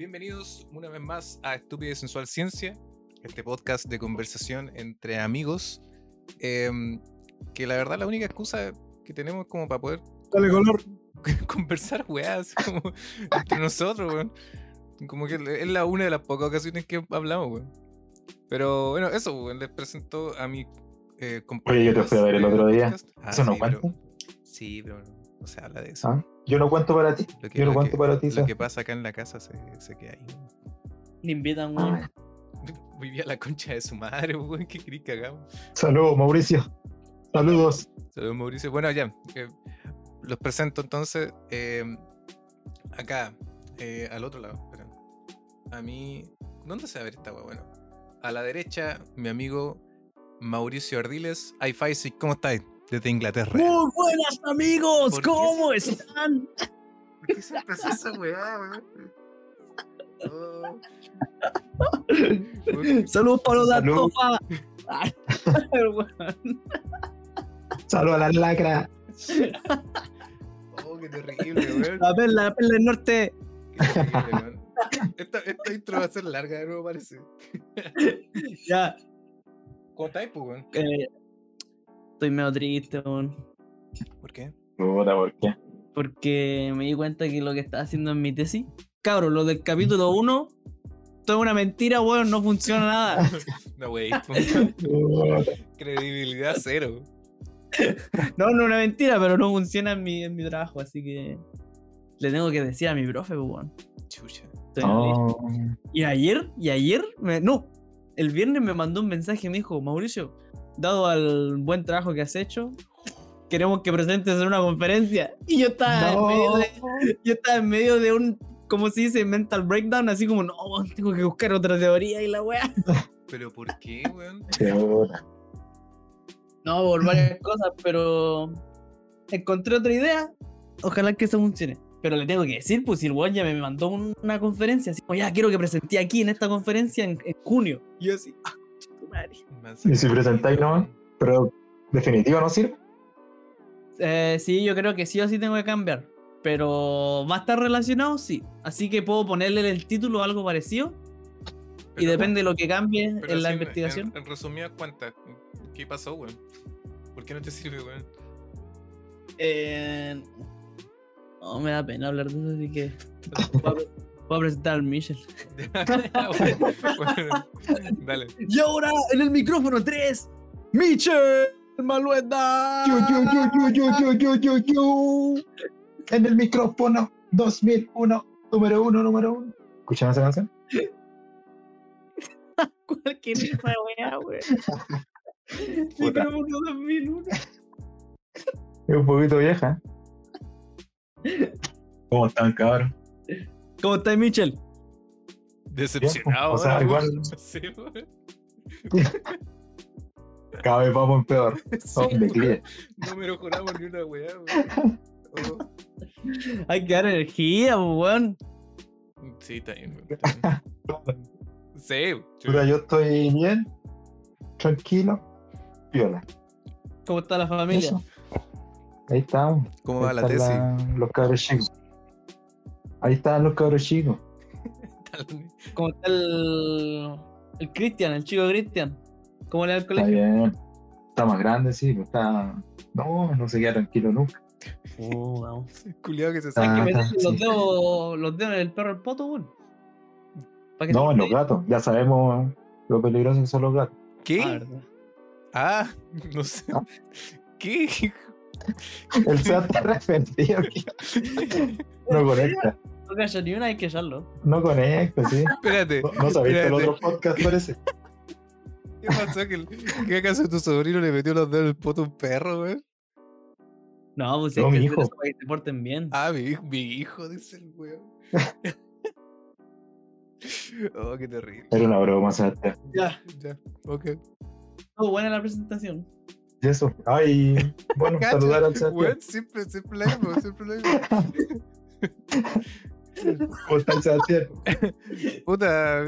Bienvenidos una vez más a Estúpida y Sensual Ciencia, este podcast de conversación entre amigos. em, que la verdad la única excusa que tenemos como para poder Dale color. conversar, weá, así como entre nosotros, weón. Como que es la una de las pocas ocasiones que hablamos, weón. Pero bueno, eso, weón, les presento a mi eh, Oye, yo te fui a ver el otro día. Ah, ¿Eso no sí, pero- cuenta? Sí, pero no se habla de eso. ¿Ah? Yo no cuento para ti. Lo que, Yo no lo cuento que- para ti. lo que pasa acá en la casa se, se queda ahí. weón. Le invitan, weón. Vivía la concha de su madre, weón, que querí que hagamos. Saludos, Mauricio. Saludos. Saludos, Mauricio. Bueno, ya. eh, los presento entonces eh, acá, eh, al otro lado. espera. A mí. ¿Dónde se va a ver esta weá? Bueno, a la derecha, mi amigo Mauricio Ardiles. Ay, Faisy, ¿cómo estáis? Desde Inglaterra. Muy buenas amigos, ¿Por qué ¿cómo se- están? ¿Por qué se empezó esa weá, weón? Oh. Saludos para los de Salud. Saludos a la lacra. Oh, qué terrible, weón. La perla, la perla del norte. Qué terrible, weón. Esta, esta intro va a ser larga de nuevo, parece. Ya, ¿Cómo estáis, pues, weón? eh, estoy medio triste, weón. ¿Por qué? Puta, ¿por qué? Porque me di cuenta que lo que estaba haciendo en mi tesis, cabrón, lo del capítulo 1, todo es una mentira, weón, no funciona nada. No, wey. Credibilidad cero. No, no es una mentira, pero no funciona en mi, en mi trabajo, así que le tengo que decir a mi profe, pues, weón. Chucha. No. Y ayer, y ayer, me- no, el viernes me mandó un mensaje y me dijo, Mauricio, dado al buen trabajo que has hecho, queremos que presentes en una conferencia. Y yo estaba, en, medio de, yo estaba en medio de un, como se dice, mental breakdown, así como, no, tengo que buscar otra teoría y la weá. ¿Pero por qué, weón? No, por varias cosas, pero encontré otra idea, ojalá que eso funcione. Pero le tengo que decir, pues si el weón ya me mandó un- una conferencia, así como, ya quiero que presenté aquí en esta conferencia en, en junio. Y yo así, ah, madre. ¿Y si presentáis nomás? Pero, ¿definitivo no sirve? Eh, sí, yo creo que sí o sí tengo que cambiar. Pero va a estar relacionado, sí. Así que puedo ponerle el título algo parecido. y depende de lo que cambie en la investigación. En, en resumidas cuentas, ¿qué pasó, weón? ¿Por qué no te sirve, weón? Eh, no, me da pena hablar de eso, así que. Voy a presentar al Michel. bueno, dale. Y ahora en el micrófono 3, Michel Maluenda. En el micrófono 2001, número 1, número 1. ¿Escucharon esa canción? Cualquier rifa, weá, weón. Micrófono 2001. Es un poquito vieja. ¿Cómo están, cabrón? ¿Cómo estás, Michel? Decepcionado, o sea, igual-. Sí, weón. Cada vez vamos en peor. Sí, declive. No me mejoramos ni una weá, weón. Oh, Hay que dar energía, weón. Sí, está bien, weón. Sí, Puta, yo estoy bien, tranquilo, viola. ¿Cómo está la familia? Eso. Ahí estamos. ¿Cómo va la tesis? la- los cabros chicos. Ahí están los cabros chicos. ¿Cómo está el. El Cristian, el chico Cristian? ¿Cómo le da el Está colegio? bien. Está más grande, sí, pero está. No, no se queda tranquilo nunca. Oh, vamos. Culiado que se Ah, saca. Hay que está, los sí. dedos, los dedos en el perro al poto, que No, en los gatos. Ya sabemos lo peligrosos que son los gatos. Ah, ¿Qué? Ah, no sé. Ah. ¿Qué? El SEA está referido. No conecta. No calla ni una, hay que echarlo. No conecta, sí. Espérate. No, no que el otro podcast parece. ¿Qué pasó? ¿Que, ¿Qué acaso tu sobrino le metió los dedos en el poto a un perro, weón? No, pues No, que mi hacer hijo. para que se porten bien. Ah, mi, hijo- mi hijo, dice el weón. oh, qué terrible. Era una broma, Sebastián. Ya, Ya, ok. estuvo buena la presentación. Y eso. Ay, bueno, saludar al Sebastián. Weón, siempre, siempre lo mismo, siempre mismo. ¿Cómo está el Sebastián? Puta,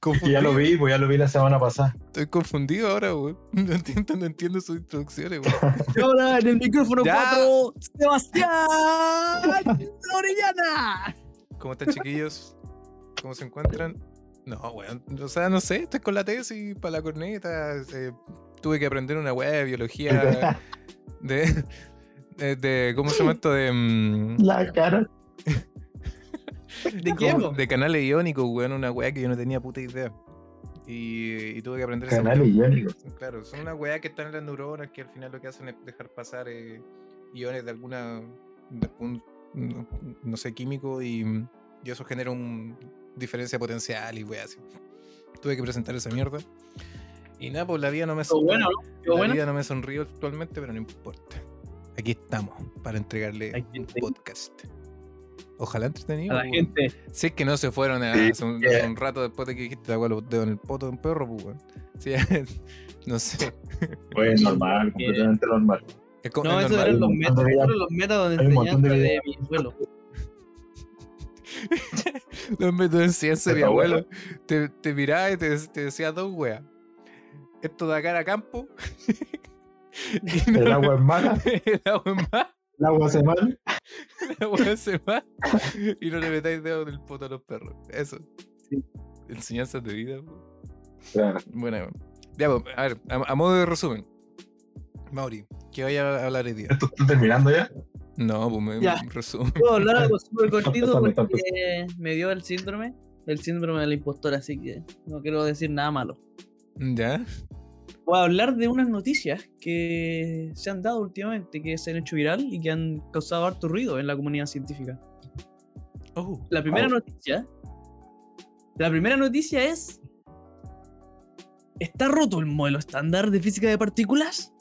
confundido. ya lo vi, pues ya lo vi la semana pasada. Estoy confundido ahora, weón. No entiendo, no entiendo sus introducciones, weón. Y ahora en el micrófono Ya. 4, Sebastián Orellana. ¿Cómo están, chiquillos? cómo se encuentran. No, weón. O sea, no sé, estoy con la tesis para la corneta. eh, tuve que aprender una weá de biología. De, de, de- ¿Cómo se llama esto? De. mm, La cara. ¿De po? de canales iónicos, weón. Una weá que yo no tenía puta idea. Y, y tuve que aprender Canales iónicos. Claro, son una weá que están en las neuronas que al final lo que hacen es dejar pasar eh, iones de alguna. de un- no, no sé, químico y, y eso genera un diferencia potencial y weá así. Tuve que presentar esa mierda. Y nada, pues la vida no me. Estuvo la bueno. vida no me sonríe actualmente, pero no importa. Aquí estamos para entregarle Aquí un podcast. Ojalá entretenido. A la gente. Si es que no se fueron a, Sí, hace, un, yeah. hace un rato después de que dijiste agua los dedos en el poto de un perro, pues, weón. Sí, no sé. Pues normal, completamente normal. Es, No, es esos eran los un métodos, montón de esos eran los métodos de enseñanza mi abuelo. No me de ciencia, ¿De mi abuelo. Te, te miraba y te, te decía dos weas. Esto de acá a campo. y no- El agua es mala, el agua es más. El agua se mal. La weá se va y no le metáis dedos en el poto a los perros. Eso. Sí. Enseñanzas de vida. Claro. Weón. Ya, pues, a ver, a, a modo de resumen. Mauri, ¿qué vaya a hablar hoy día? ¿Esto está terminando ya? No, pues me Ya. resumen. Puedo hablar algo súper cortito porque me dio el síndrome, el síndrome del impostor, así que no quiero decir nada malo. ¿Ya? Voy a hablar de unas noticias que se han dado últimamente, que se han hecho viral y que han causado harto ruido en la comunidad científica. Oh, La primera Wow. noticia. La primera noticia es. ¿Está roto el modelo estándar de física de partículas?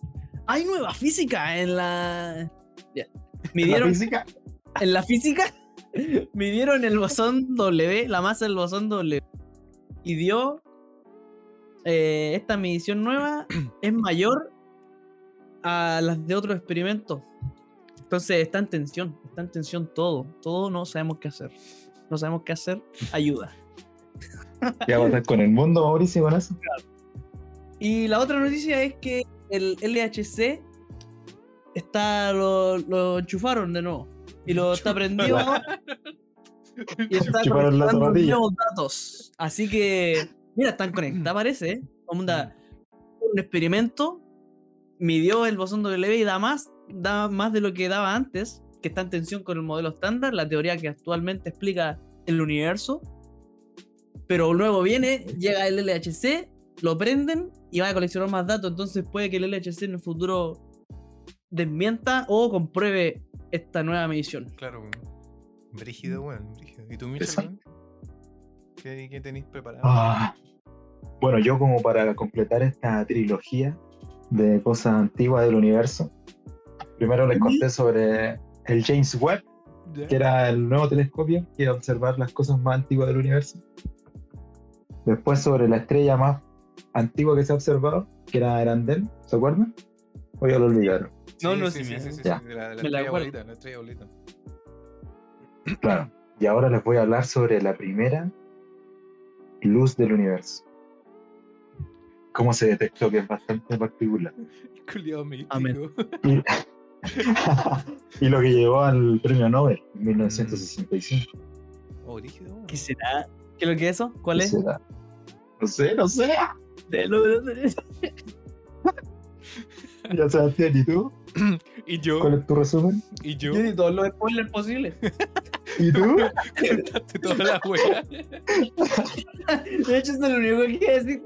Hay nueva física en la. Ya. La física. en la física. midieron el bosón W, la masa del bosón W. Y dio. Eh, esta medición nueva es mayor a las de otros experimentos. Entonces está en tensión, está en tensión todo. Todo no sabemos qué hacer. No sabemos qué hacer. Ayuda. ¿Qué va a pasar con el mundo, Mauricio, con eso? Y la otra noticia es que el LHC está lo, lo enchufaron de nuevo. Y lo está prendido. Y está conectando nuevos datos. Así que, mira, están conectadas, parece. ¿eh? Onda, un experimento midió el bosón W y da más, da más de lo que daba antes, que está en tensión con el modelo estándar, la teoría que actualmente explica el universo. Pero luego viene, llega el LHC, lo prenden y va a coleccionar más datos. Entonces puede que el LHC en el futuro desmienta o compruebe esta nueva medición. claro. Brígido, weón. brígido. ¿Y tú? ¿Qué, qué tenéis preparado? Ah. Bueno, yo como para completar esta trilogía de cosas antiguas del universo, primero les conté sobre el James Webb, ¿Ya? que era el nuevo telescopio que iba a observar las cosas más antiguas del universo. Después sobre la estrella más antigua que se ha observado, que era Erandel, ¿se acuerdan? O ya lo olvidaron. No, Sí, no, sí, sí, sí, me- sí, sí, ya. sí, de la, de la Me la estrella acuerdo. bolita, la estrella bolita. Claro. Y ahora les voy a hablar sobre la primera luz del universo. ¿Cómo se detectó? Que es bastante particular. Culiado mítico. Amén. Y, y lo que llevó al premio Nobel en 1965. Oh, brígido, weón. ¿Qué será? ¿Qué es lo que es eso? ¿Cuál ¿Qué es? será? No sé, no sé. De lo- Ya Sebastián, ¿y tú? ¿Y yo? ¿Cuál es tu resumen? ¿Y yo? Yo di todos los spoilers posibles. ¿Y tú? Contaste toda la wea. De hecho, es lo único que quiero decir.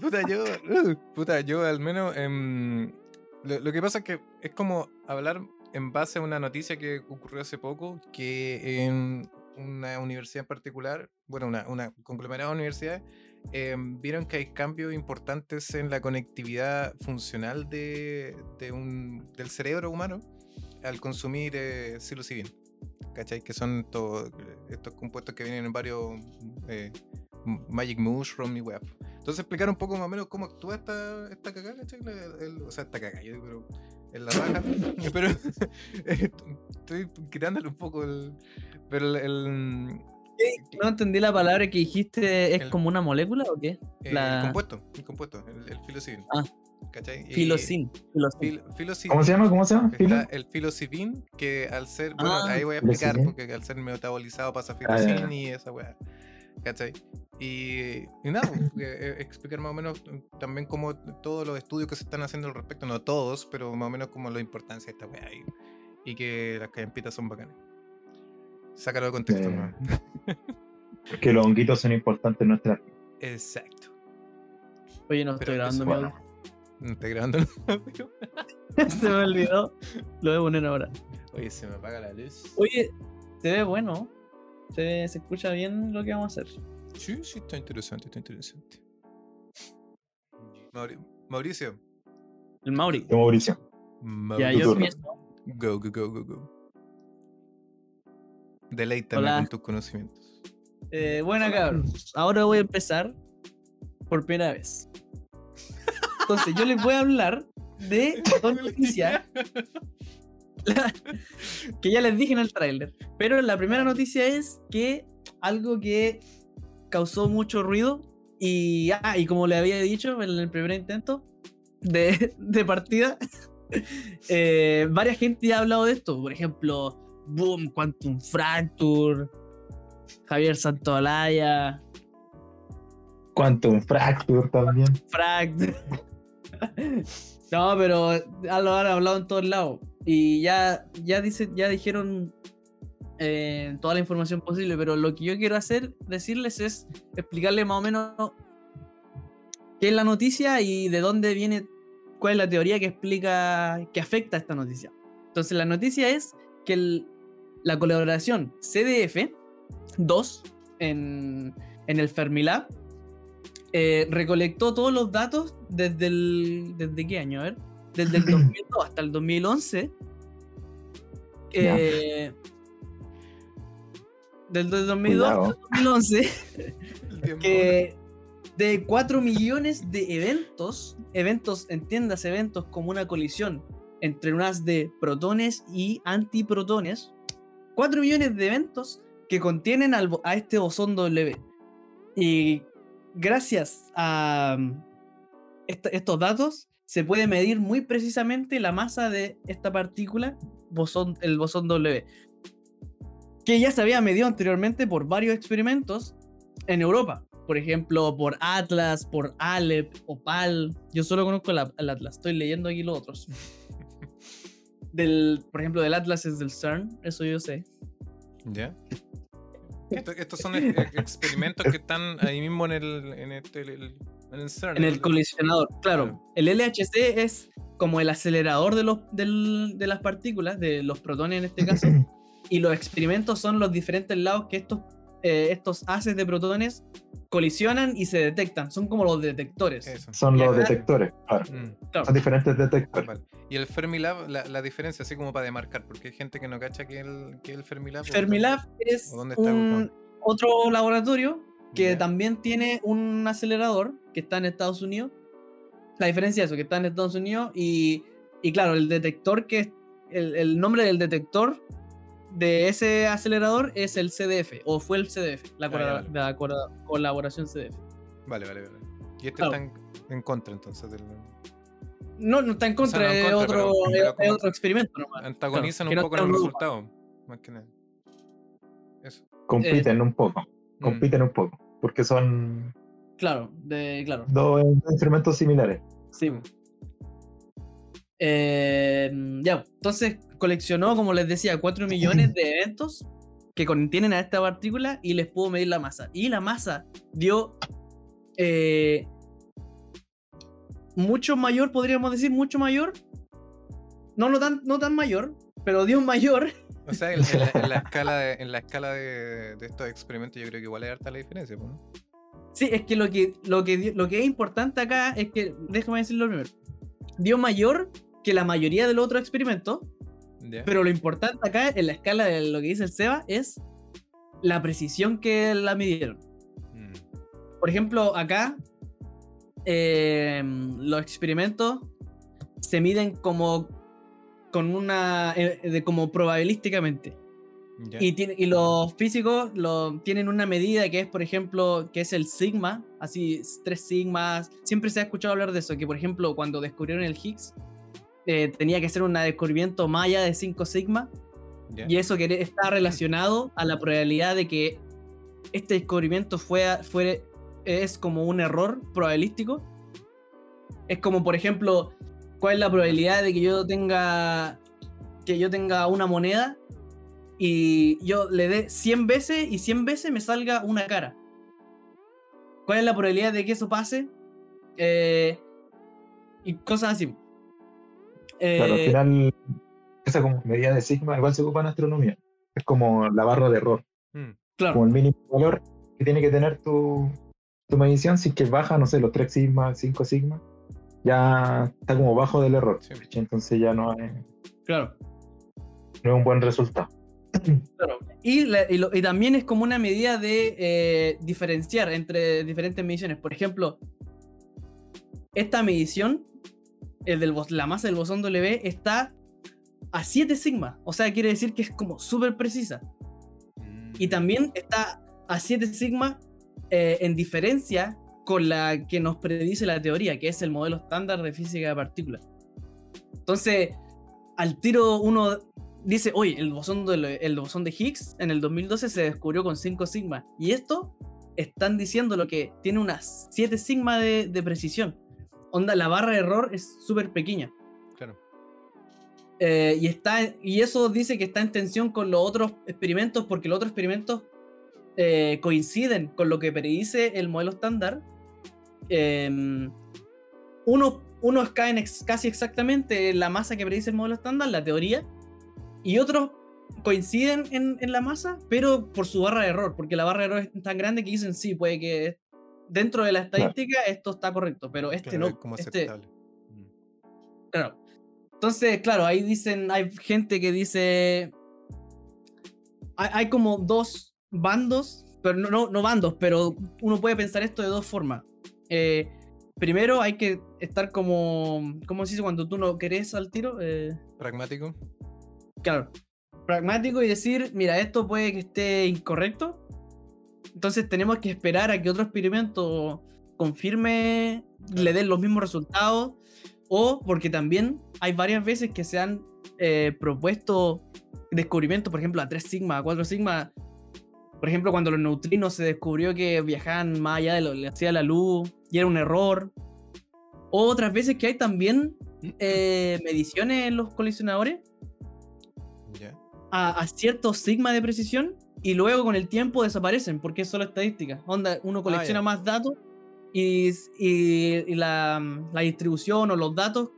Puta, yo. puta, yo al menos. em, lo, lo que pasa es que es como hablar en base a una noticia que ocurrió hace poco, que en una universidad en particular, bueno, una, una conglomerada de universidades, em, vieron que hay cambios importantes en la conectividad funcional de, de un, del cerebro humano al consumir eh, psilocibin. ¿Cachai? Que son estos, estos compuestos que vienen en varios eh, Magic Mushroom y web. Entonces explicar un poco más o menos cómo actúa esta, esta cagada, ¿cachai? La- el- o sea, esta cagada, yo pero en la raja. pero estoy quitándole un poco el. Pero el. el- No entendí la palabra que dijiste. ¿Es El- como una molécula o qué? eh, La- el compuesto, el compuesto, el, el psilocibin. Ah. ¿Cachai? Filocin. Filocin. fil- filocin- ¿Cómo se llama? ¿Cómo se llama? El filocibin, que al ser, bueno, Ah, ahí voy a explicar, filocibin. porque al ser metabolizado pasa Ah, filocin y esa weá. ¿Cachai? Y, y nada, pues, eh, explicar más o menos mm, también como todos los estudios que se están haciendo al respecto, no todos, pero más o menos como la importancia de esta weá y, y que las callampitas son bacanas. Sácalo de contexto, Eh, ¿no? Que los honguitos son importantes en nuestra vida. Exacto. Oye, no Pero estoy grabando mi Estoy grabando el audio. Se me olvidó. Lo voy a poner ahora. Oye, se me apaga la luz. Oye, se ve bueno. Se, ve- se escucha bien lo que vamos a hacer. Sí, sí, está interesante, está interesante. Mauri- Mauricio. El Mauri. de Mauricio. Ya, yo empiezo. Go, go, go, go, go. Deleítame Hola. con tus conocimientos. Eh, bueno, cabros. Ahora voy a empezar por primera vez. Entonces, yo les voy a hablar de dos noticias que ya les dije en el tráiler. Pero la primera noticia es que algo que causó mucho ruido y, ah, y como le había dicho en el primer intento de, de partida, eh, varias gente ya ha hablado de esto. Por ejemplo, Boom, Quantum Fracture, Javier Santolaya, Quantum Fracture también. Fract. No, pero lo han hablado en todos lados. Y ya, ya, dice, ya dijeron eh, toda la información posible, pero lo que yo quiero hacer, decirles es explicarles más o menos qué es la noticia y de dónde viene, cuál es la teoría que explica, que afecta a esta noticia. Entonces la noticia es que el- la colaboración CDF 2 en, en el Fermilab eh, recolectó todos los datos desde el. ¿Desde qué año? A ver. Desde el 2002 hasta el 2011. Eh, desde el 2002 hasta el 2011. El tiempo. que de 4 millones de eventos, eventos, entiendas, eventos como una colisión entre unas de protones y antiprotones, 4 millones de eventos que contienen al a este bosón W. Y gracias a mm, estos datos se puede medir muy precisamente la masa de esta partícula, bosón, el bosón W, que ya se había medido anteriormente por varios experimentos en Europa. Por ejemplo, por Atlas, por Alep, Opal. Yo solo conozco el, el Atlas, estoy leyendo aquí los otros. Del, por ejemplo, del Atlas es del CERN, eso yo sé. ¿Ya? Esto- estos son experimentos que están ahí mismo en el, en este, el, en el CERN. En el colisionador, claro. Claro. El LHC es como el acelerador de, los, del- de las partículas, de los protones en este caso. y los experimentos son los diferentes lados que estos, eh, estos haces de protones colisionan y se detectan. Son como los detectores. Eso. Son Y los acá- detectores. claro. Mm, Claro. Son diferentes detectores. vale. Y el Fermilab, la, la diferencia, así como para demarcar, porque hay gente que no cacha que el, que el Fermilab. o- Fermilab es ¿O dónde está un, ubicado? otro laboratorio que también tiene un acelerador que está en Estados Unidos. La diferencia es eso, que está en Estados Unidos y, y claro, el detector que es, el, el nombre del detector de ese acelerador es el CDF, o fue el CDF, la, Ah, vale. la colaboración CDF. Vale, vale, vale. Y este Claro. está en, en contra entonces del. No, no está en contra, no en es, otro, pero- es otro experimento nomás. Antagonizan Claro, un no poco está en en el Europa. resultado. Más que nada. Eso. Compiten un poco. Mm. Compiten un poco. Porque son Claro, de, claro. dos instrumentos similares. Sí. Eh, ya, entonces coleccionó, como les decía, 4 millones de eventos que contienen a esta partícula y les pudo medir la masa. Y la masa dio eh, mucho mayor, podríamos decir, mucho mayor. No, no tan, no tan mayor, pero dio mayor. O sea, en, en la, en la escala, de, en la escala de, de estos experimentos, yo creo que igual es harta la diferencia. ¿no? Sí, es que lo que, lo que, lo que es importante acá es que, déjame decirlo primero, dio mayor que la mayoría de los otros experimentos, Pero lo importante acá en la escala de lo que dice el Seba es la precisión que la midieron. Mm. Por ejemplo, acá eh, los experimentos se miden como con una eh, de como probabilísticamente y, tiene, y los físicos lo, tienen una medida que es por ejemplo que es el sigma así tres sigmas. Siempre se ha escuchado hablar de eso, que por ejemplo cuando descubrieron el Higgs, eh, tenía que ser un descubrimiento maya de 5 sigma, y eso que está relacionado a la probabilidad de que este descubrimiento fue, fue, es como un error probabilístico. Es como, por ejemplo, cuál es la probabilidad de que yo tenga que yo tenga una moneda y yo le dé 100 veces y 100 veces me salga una cara. ¿Cuál es la probabilidad de que eso pase? Eh, y cosas así. Claro, al Eh, final, esa como medida de sigma igual se ocupa en astronomía. Es como la barra de error, Mm, claro. como el mínimo valor que tiene que tener tu, tu medición. Si es que baja, no sé, los 3 sigma, 5 sigma, ya está como bajo del error. Entonces ya no es, Claro. no es un buen resultado. Claro. Y, la- y lo- y también es como una medida de eh, diferenciar entre diferentes mediciones. Por ejemplo, esta medición, el del, la masa del bosón W, está a 7 sigma. O sea, quiere decir que es como súper precisa. Y mm, también está a 7 sigma eh, en diferencia con la que nos predice la teoría, que es el modelo estándar de física de partículas. Entonces, al tiro uno dice, oye, el bosón de, el bosón de Higgs en el 2012 se descubrió con 5 sigma. Y esto están diciendo lo que tiene unas 7 sigma de, de precisión. Onda, la barra de error es súper pequeña. Claro. Eh, y, está, y eso dice que está en tensión con los otros experimentos, porque los otros experimentos eh, coinciden con lo que predice el modelo estándar. Eh, uno, unos caen ex- casi exactamente en la masa que predice el modelo estándar, la teoría, y otros coinciden en, en la masa, pero por su barra de error, porque la barra de error es tan grande que dicen sí, puede que dentro de la estadística esto está correcto, pero este claro, es no. como este. Mm, Claro. Entonces, claro, ahí dicen, hay gente que dice. Hay, hay como dos bandos, pero no, no, no bandos, pero uno puede pensar esto de dos formas. Eh, primero hay que estar como. ¿Cómo se dice cuando tú no querés al tiro? Eh, Pragmático. claro. Pragmático y decir, mira, esto puede que esté incorrecto. Entonces tenemos que esperar a que otro experimento confirme, le den los mismos resultados. O porque también hay varias veces que se han eh, propuesto descubrimientos, por ejemplo, a 3 sigma, a 4 sigma. Por ejemplo, cuando los neutrinos se descubrió que viajaban más allá de lo que hacía la luz y era un error. O otras veces que hay también eh, mediciones en los colisionadores Ya. a, a cierto sigma de precisión y luego con el tiempo desaparecen porque es solo estadística. Onda, uno colecciona ya. más datos y, y- y la, la distribución o los datos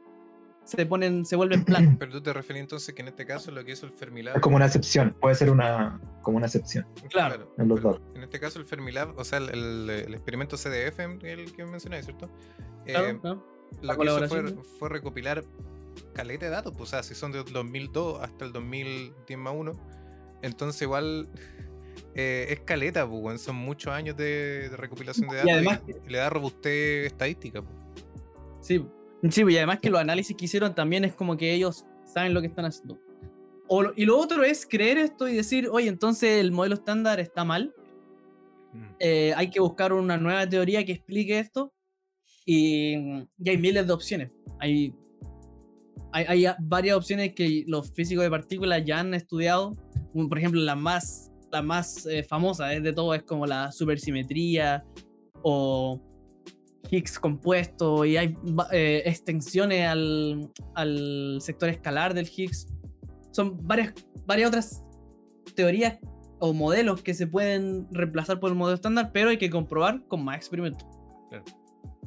se ponen, se vuelven planos. Pero tú te referís entonces que en este caso lo que hizo el Fermilab. Es como una excepción, puede ser una, como una excepción. Claro. en los datos. En este caso el Fermilab, o sea, el, el- el experimento CDF, el que mencionáis, ¿cierto? Claro, Eh, claro. lo La que hizo fue, fue recopilar caleta de datos, pues, o sea, si son del 2002 hasta el 2010 más 1, entonces igual eh, es caleta, pues, son muchos años de, de recopilación de datos y, además y le da robustez estadística. pues. Sí, sí, y además que los análisis que hicieron también es como que ellos saben lo que están haciendo. O lo- y lo otro es creer esto y decir, oye, entonces el modelo estándar está mal, Mm. eh, hay que buscar una nueva teoría que explique esto. Y, y hay miles de opciones. Hay, hay, hay varias opciones que los físicos de partículas ya han estudiado. Por ejemplo, la más, la más eh, famosa es de todo es como la supersimetría o Higgs compuesto. Y hay eh, extensiones al, al sector escalar del Higgs. Son varias, varias otras teorías o modelos que se pueden reemplazar por el modelo estándar, pero hay que comprobar con más experimentos. Claro.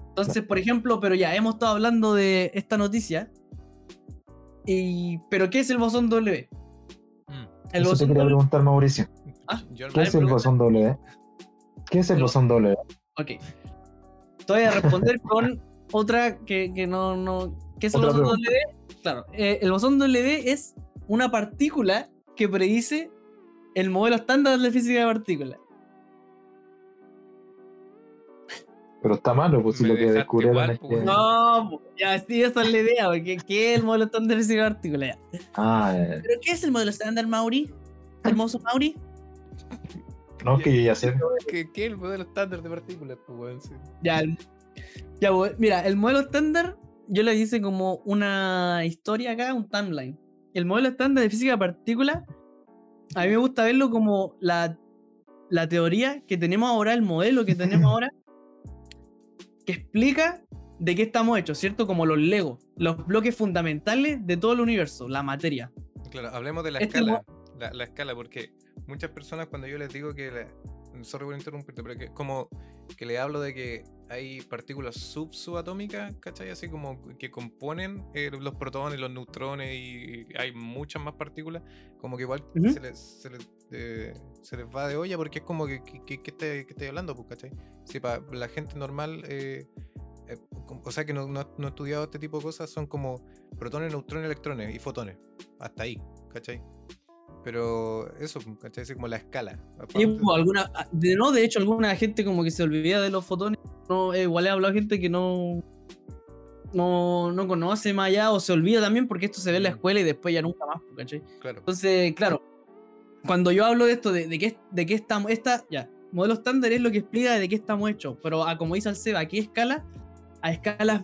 Entonces, por ejemplo, pero ya hemos estado hablando de esta noticia. Y, pero ¿qué es el bosón W? Mm. El Eso te quería W. preguntar, Mauricio. Ah, ¿Qué es el bosón W? ¿Qué es el bosón W? Ok. Te voy a responder con otra que, que no, no. ¿Qué es el Otra bosón W? Claro, eh, el bosón W es una partícula que predice el modelo estándar de física de partículas. Pero está malo, pues si lo que descubrieron igual, es pues, que... No, ya sí, esa es la idea, porque ¿qué es el modelo estándar de física de partículas? Ya. Ah, eh, ¿Pero qué es el modelo estándar, Mauri? ¿Hermoso Mauri? No, que yo ya sé. ¿Qué, qué es el modelo estándar de partículas? Pues? Sí. Ya, ya, pues, mira, el modelo estándar, yo le hice como una historia acá, un timeline. El modelo estándar de física de partículas, a mí me gusta verlo como la, la teoría que tenemos ahora, el modelo que tenemos ahora, que explica de qué estamos hechos, ¿cierto? Como los Legos, los bloques fundamentales de todo el universo, la materia. Claro, hablemos de la Este escala. La, la escala, porque muchas personas cuando yo les digo que... La, sorry por interrumpirte, pero que como que le hablo de que hay partículas sub subatómicas, ¿cachai? Así como que componen eh, los protones, los neutrones y hay muchas más partículas, como que igual se, les, se, les, eh, se les va de olla porque es como que, que, que, estoy, que estoy hablando, pues, ¿cachai? Si para la gente normal, eh, o sea que no, no, no ha estudiado este tipo de cosas, son como protones, neutrones, electrones y fotones. Hasta ahí, ¿cachai? Pero eso, ¿cachai? Así como la escala. Aparte- pues, alguna, de, no, de hecho, alguna gente como que se olvida de los fotones. No, eh, igual he hablado a gente que no, no, no conoce más allá o se olvida también porque esto se ve en la Mm. escuela y después ya nunca más, ¿cachai? Claro. Entonces, claro, cuando yo hablo de esto, de, de qué, de qué estamos, esta, ya, modelo estándar es lo que explica de qué estamos hechos, pero a, como dice el Seba, ¿a qué escala? A escalas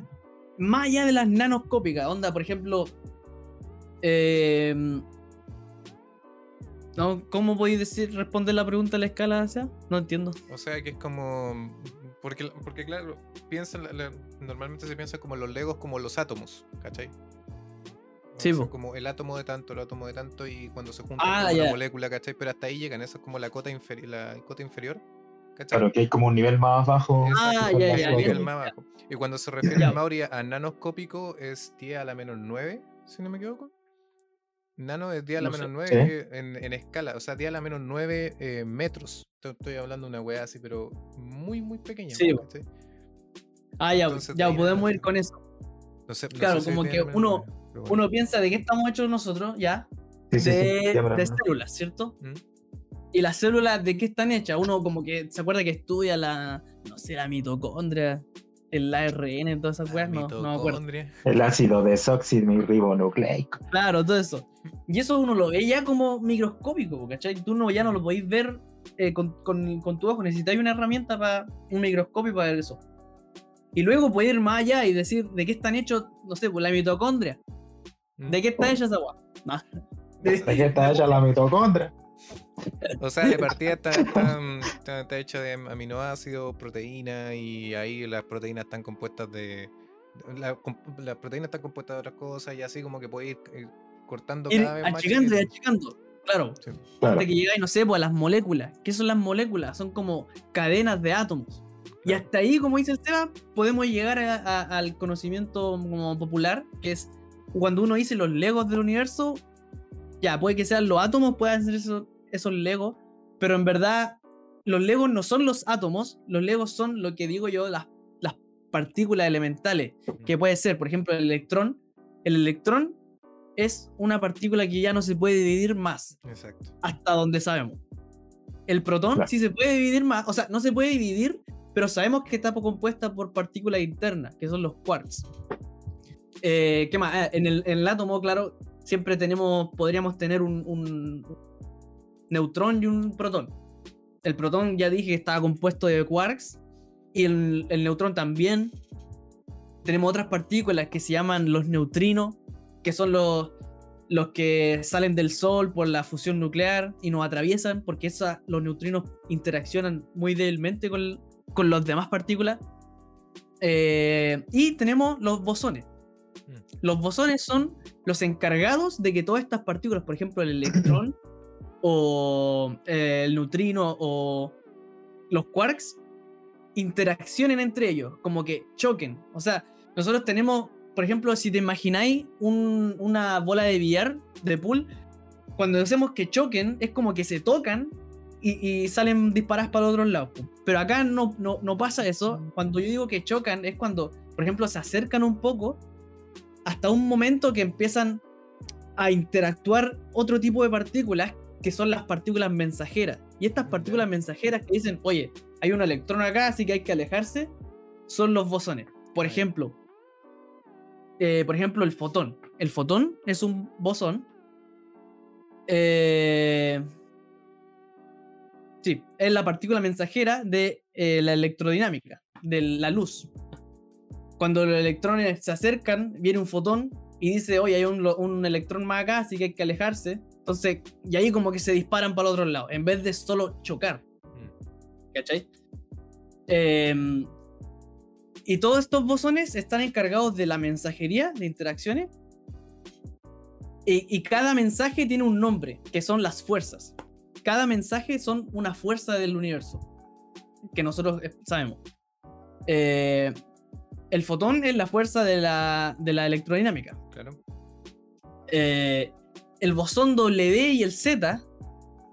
más allá de las nanoscópicas, onda, por ejemplo, eh, no, ¿cómo podéis decir, responder la pregunta a la escala, Seba? No entiendo. O sea que es como. Porque, porque claro, piensan, normalmente se piensa como los legos como los átomos, ¿cachai? O Sí, como el átomo de tanto, el átomo de tanto, y cuando se juntan Ah, como una molécula, ¿cachai? Pero hasta ahí llegan, eso es como la cota, inferi- la cota inferior, ¿cachai? Claro, que hay como un nivel más bajo. Ah, ya, nivel más bajo. Y cuando se refiere a Mauri a nanoscópico es 10 a la menos 9, si no me equivoco. Nano es 10 a la No sé. menos 9 Sí. que en, en escala, o sea, 10 a la menos 9 eh, metros. Estoy, hablando de una weá así, pero muy, muy pequeña. Sí. Ah, ya, Entonces, ya podemos nada. ir con eso. No sé- no Claro, sé como 10 a que uno- 9, pero bueno. Uno piensa de qué estamos hechos nosotros, ya, Sí, sí, sí, de, ya células, ¿cierto? ¿Mm? Y las células, ¿de qué están hechas? Uno como que se acuerda que estudia la, no sé, la mitocondria, el ARN, todas esas weas, no, no me acuerdo. El ácido desoxirribonucleico. Claro, todo eso. Y eso uno lo ve ya como microscópico, ¿cachai? Tú no, ya no lo podéis ver eh, con, con- con tu ojo, necesitáis una herramienta para un microscopio para ver eso. Y luego podéis ir más allá y decir de qué están hechos, no sé, pues la mitocondria. ¿Mm? ¿De qué está hecha esa wea? No. ¿De qué está hecha la mitocondria? O sea, de partida está, está, está- está hecha de aminoácidos, proteínas, y ahí las proteínas están compuestas de. la- las proteínas están compuestas de otras cosas, y así como que puede ir eh, cortando Ir cada vez más. achicando y chiquito. achicando. Claro. Sí. Claro. Hasta que llegáis, no sé, pues a las moléculas. ¿Qué son las moléculas? Son como cadenas de átomos. Y hasta ahí, como dice el Seba, podemos llegar a- a- al conocimiento como popular, que es cuando uno dice los legos del universo, ya, puede que sean los átomos, pueden ser esos, esos legos, pero en verdad los legos no son los átomos, los legos son lo que digo yo, las, las partículas elementales, que puede ser, por ejemplo, el electrón. El electrón es una partícula que ya no se puede dividir más Exacto. hasta donde sabemos. El protón Claro. sí se puede dividir más, o sea, no se puede dividir, pero sabemos que está compuesta por partículas internas, que son los quarks. Eh, ¿Qué más? Ah, en, el, en el átomo, claro, siempre tenemos, podríamos tener un, un neutrón y un protón. El protón ya dije que estaba compuesto de quarks y el, el neutrón también. Tenemos otras partículas que se llaman los neutrinos, que son los, los que salen del Sol por la fusión nuclear y nos atraviesan porque esa, los neutrinos interaccionan muy débilmente con, con las demás partículas. Eh, y tenemos los bosones. Mm. Los bosones son los encargados de que todas estas partículas, por ejemplo el electrón o eh, el neutrino o los quarks, interaccionen entre ellos, como que choquen. O sea, nosotros tenemos, por ejemplo, si te imagináis un- una bola de billar, de pool, cuando decimos que choquen, es como que se tocan y, y salen disparadas para otros lados. Pero acá no, no, no pasa eso. Cuando yo digo que chocan, es cuando, por ejemplo, se acercan un poco hasta un momento que empiezan a interactuar otro tipo de partículas que son las partículas mensajeras. Y estas partículas mensajeras que dicen, oye, hay un electrón acá, así que hay que alejarse, son los bosones. Por ejemplo, eh, por ejemplo, el fotón. El fotón es un bosón. eh, Sí, es la partícula mensajera de eh, la electrodinámica, de la luz. Cuando los electrones se acercan, viene un fotón y dice, oye, hay un, un electrón más acá, así que hay que alejarse. Entonces, y ahí como que se disparan para el otro lado, en vez de solo chocar. Mm. ¿Cachai? Em, y todos estos bosones están encargados de la mensajería de interacciones. Y, y cada mensaje tiene un nombre, que son las fuerzas. Cada mensaje son una fuerza del universo, que nosotros eh, sabemos. Eh, el fotón es la fuerza de la, de la electrodinámica. Claro. Eh, el bosón W y el Z,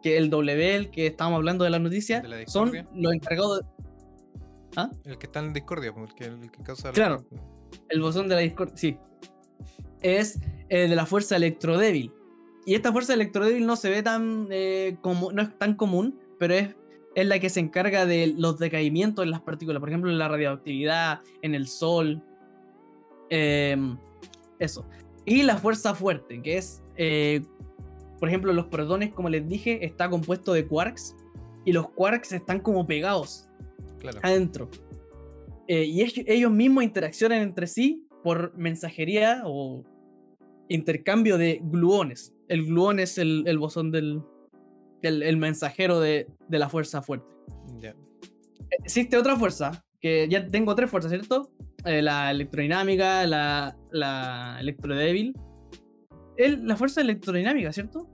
que el W, el que estábamos hablando de la noticia, De la son los encargados de, El que está en discordia, pues, el que, causa. la- Claro. El bosón de la discordia, sí. Es de la fuerza electrodébil. Y esta fuerza electrodébil no se ve tan eh, como, no es tan común, pero es, es la que se encarga de los decaimientos en las partículas, por ejemplo, en la radioactividad, en el sol. em, eso. Y la fuerza fuerte, que es, eh, por ejemplo, los protones, como les dije, está compuesto de quarks. Y los quarks están como pegados Claro. adentro. Eh, y ellos, mismos interaccionan entre sí por mensajería o intercambio de gluones. El gluón es el, el bosón del el, el mensajero de, de la fuerza fuerte. Ya. Existe otra fuerza, que ya tengo tres fuerzas, ¿cierto? Eh, la electrodinámica, la, la electrodébil. El, la fuerza electrodinámica, ¿cierto?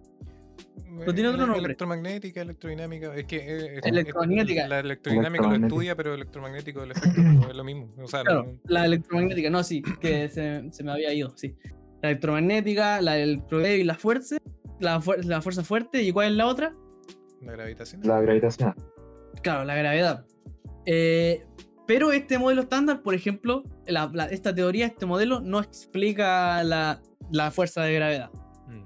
Pero tiene otro nombre. Electromagnética, electrodinámica. Es que. eh, es- Electromagnética. La electrodinámica lo estudia, pero electromagnético el efecto no es lo mismo. O sea, Claro, no- la electromagnética, no, sí, que se, se me había ido, sí. La electromagnética, la electrodébil, la fuerza, la, fuer- la fuerza fuerte, ¿y cuál es la otra? la gravitación. La gravitación. Claro, la gravedad. Eh, pero este modelo estándar, por ejemplo, la- la- esta teoría, este modelo, no explica la, la fuerza de gravedad. Mm.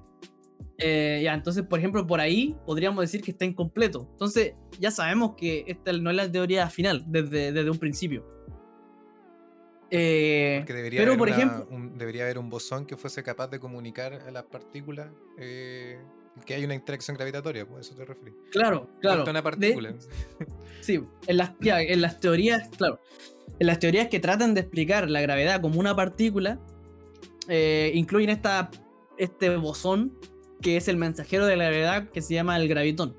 Eh, ya, entonces, por ejemplo, por ahí podríamos decir que está incompleto. Entonces, ya sabemos que esta no es la teoría final desde, desde un principio. Eh, Porque debería pero, haber por una- ejemplo, un- debería haber un bosón que fuese capaz de comunicar a las partículas eh, que hay una interacción gravitatoria, pues eso te referí. claro, claro. De-. Sí, en las, ya, en las teorías, claro. En las teorías que tratan de explicar la gravedad como una partícula, eh, incluyen esta, este bosón que es el mensajero de la gravedad que se llama el gravitón.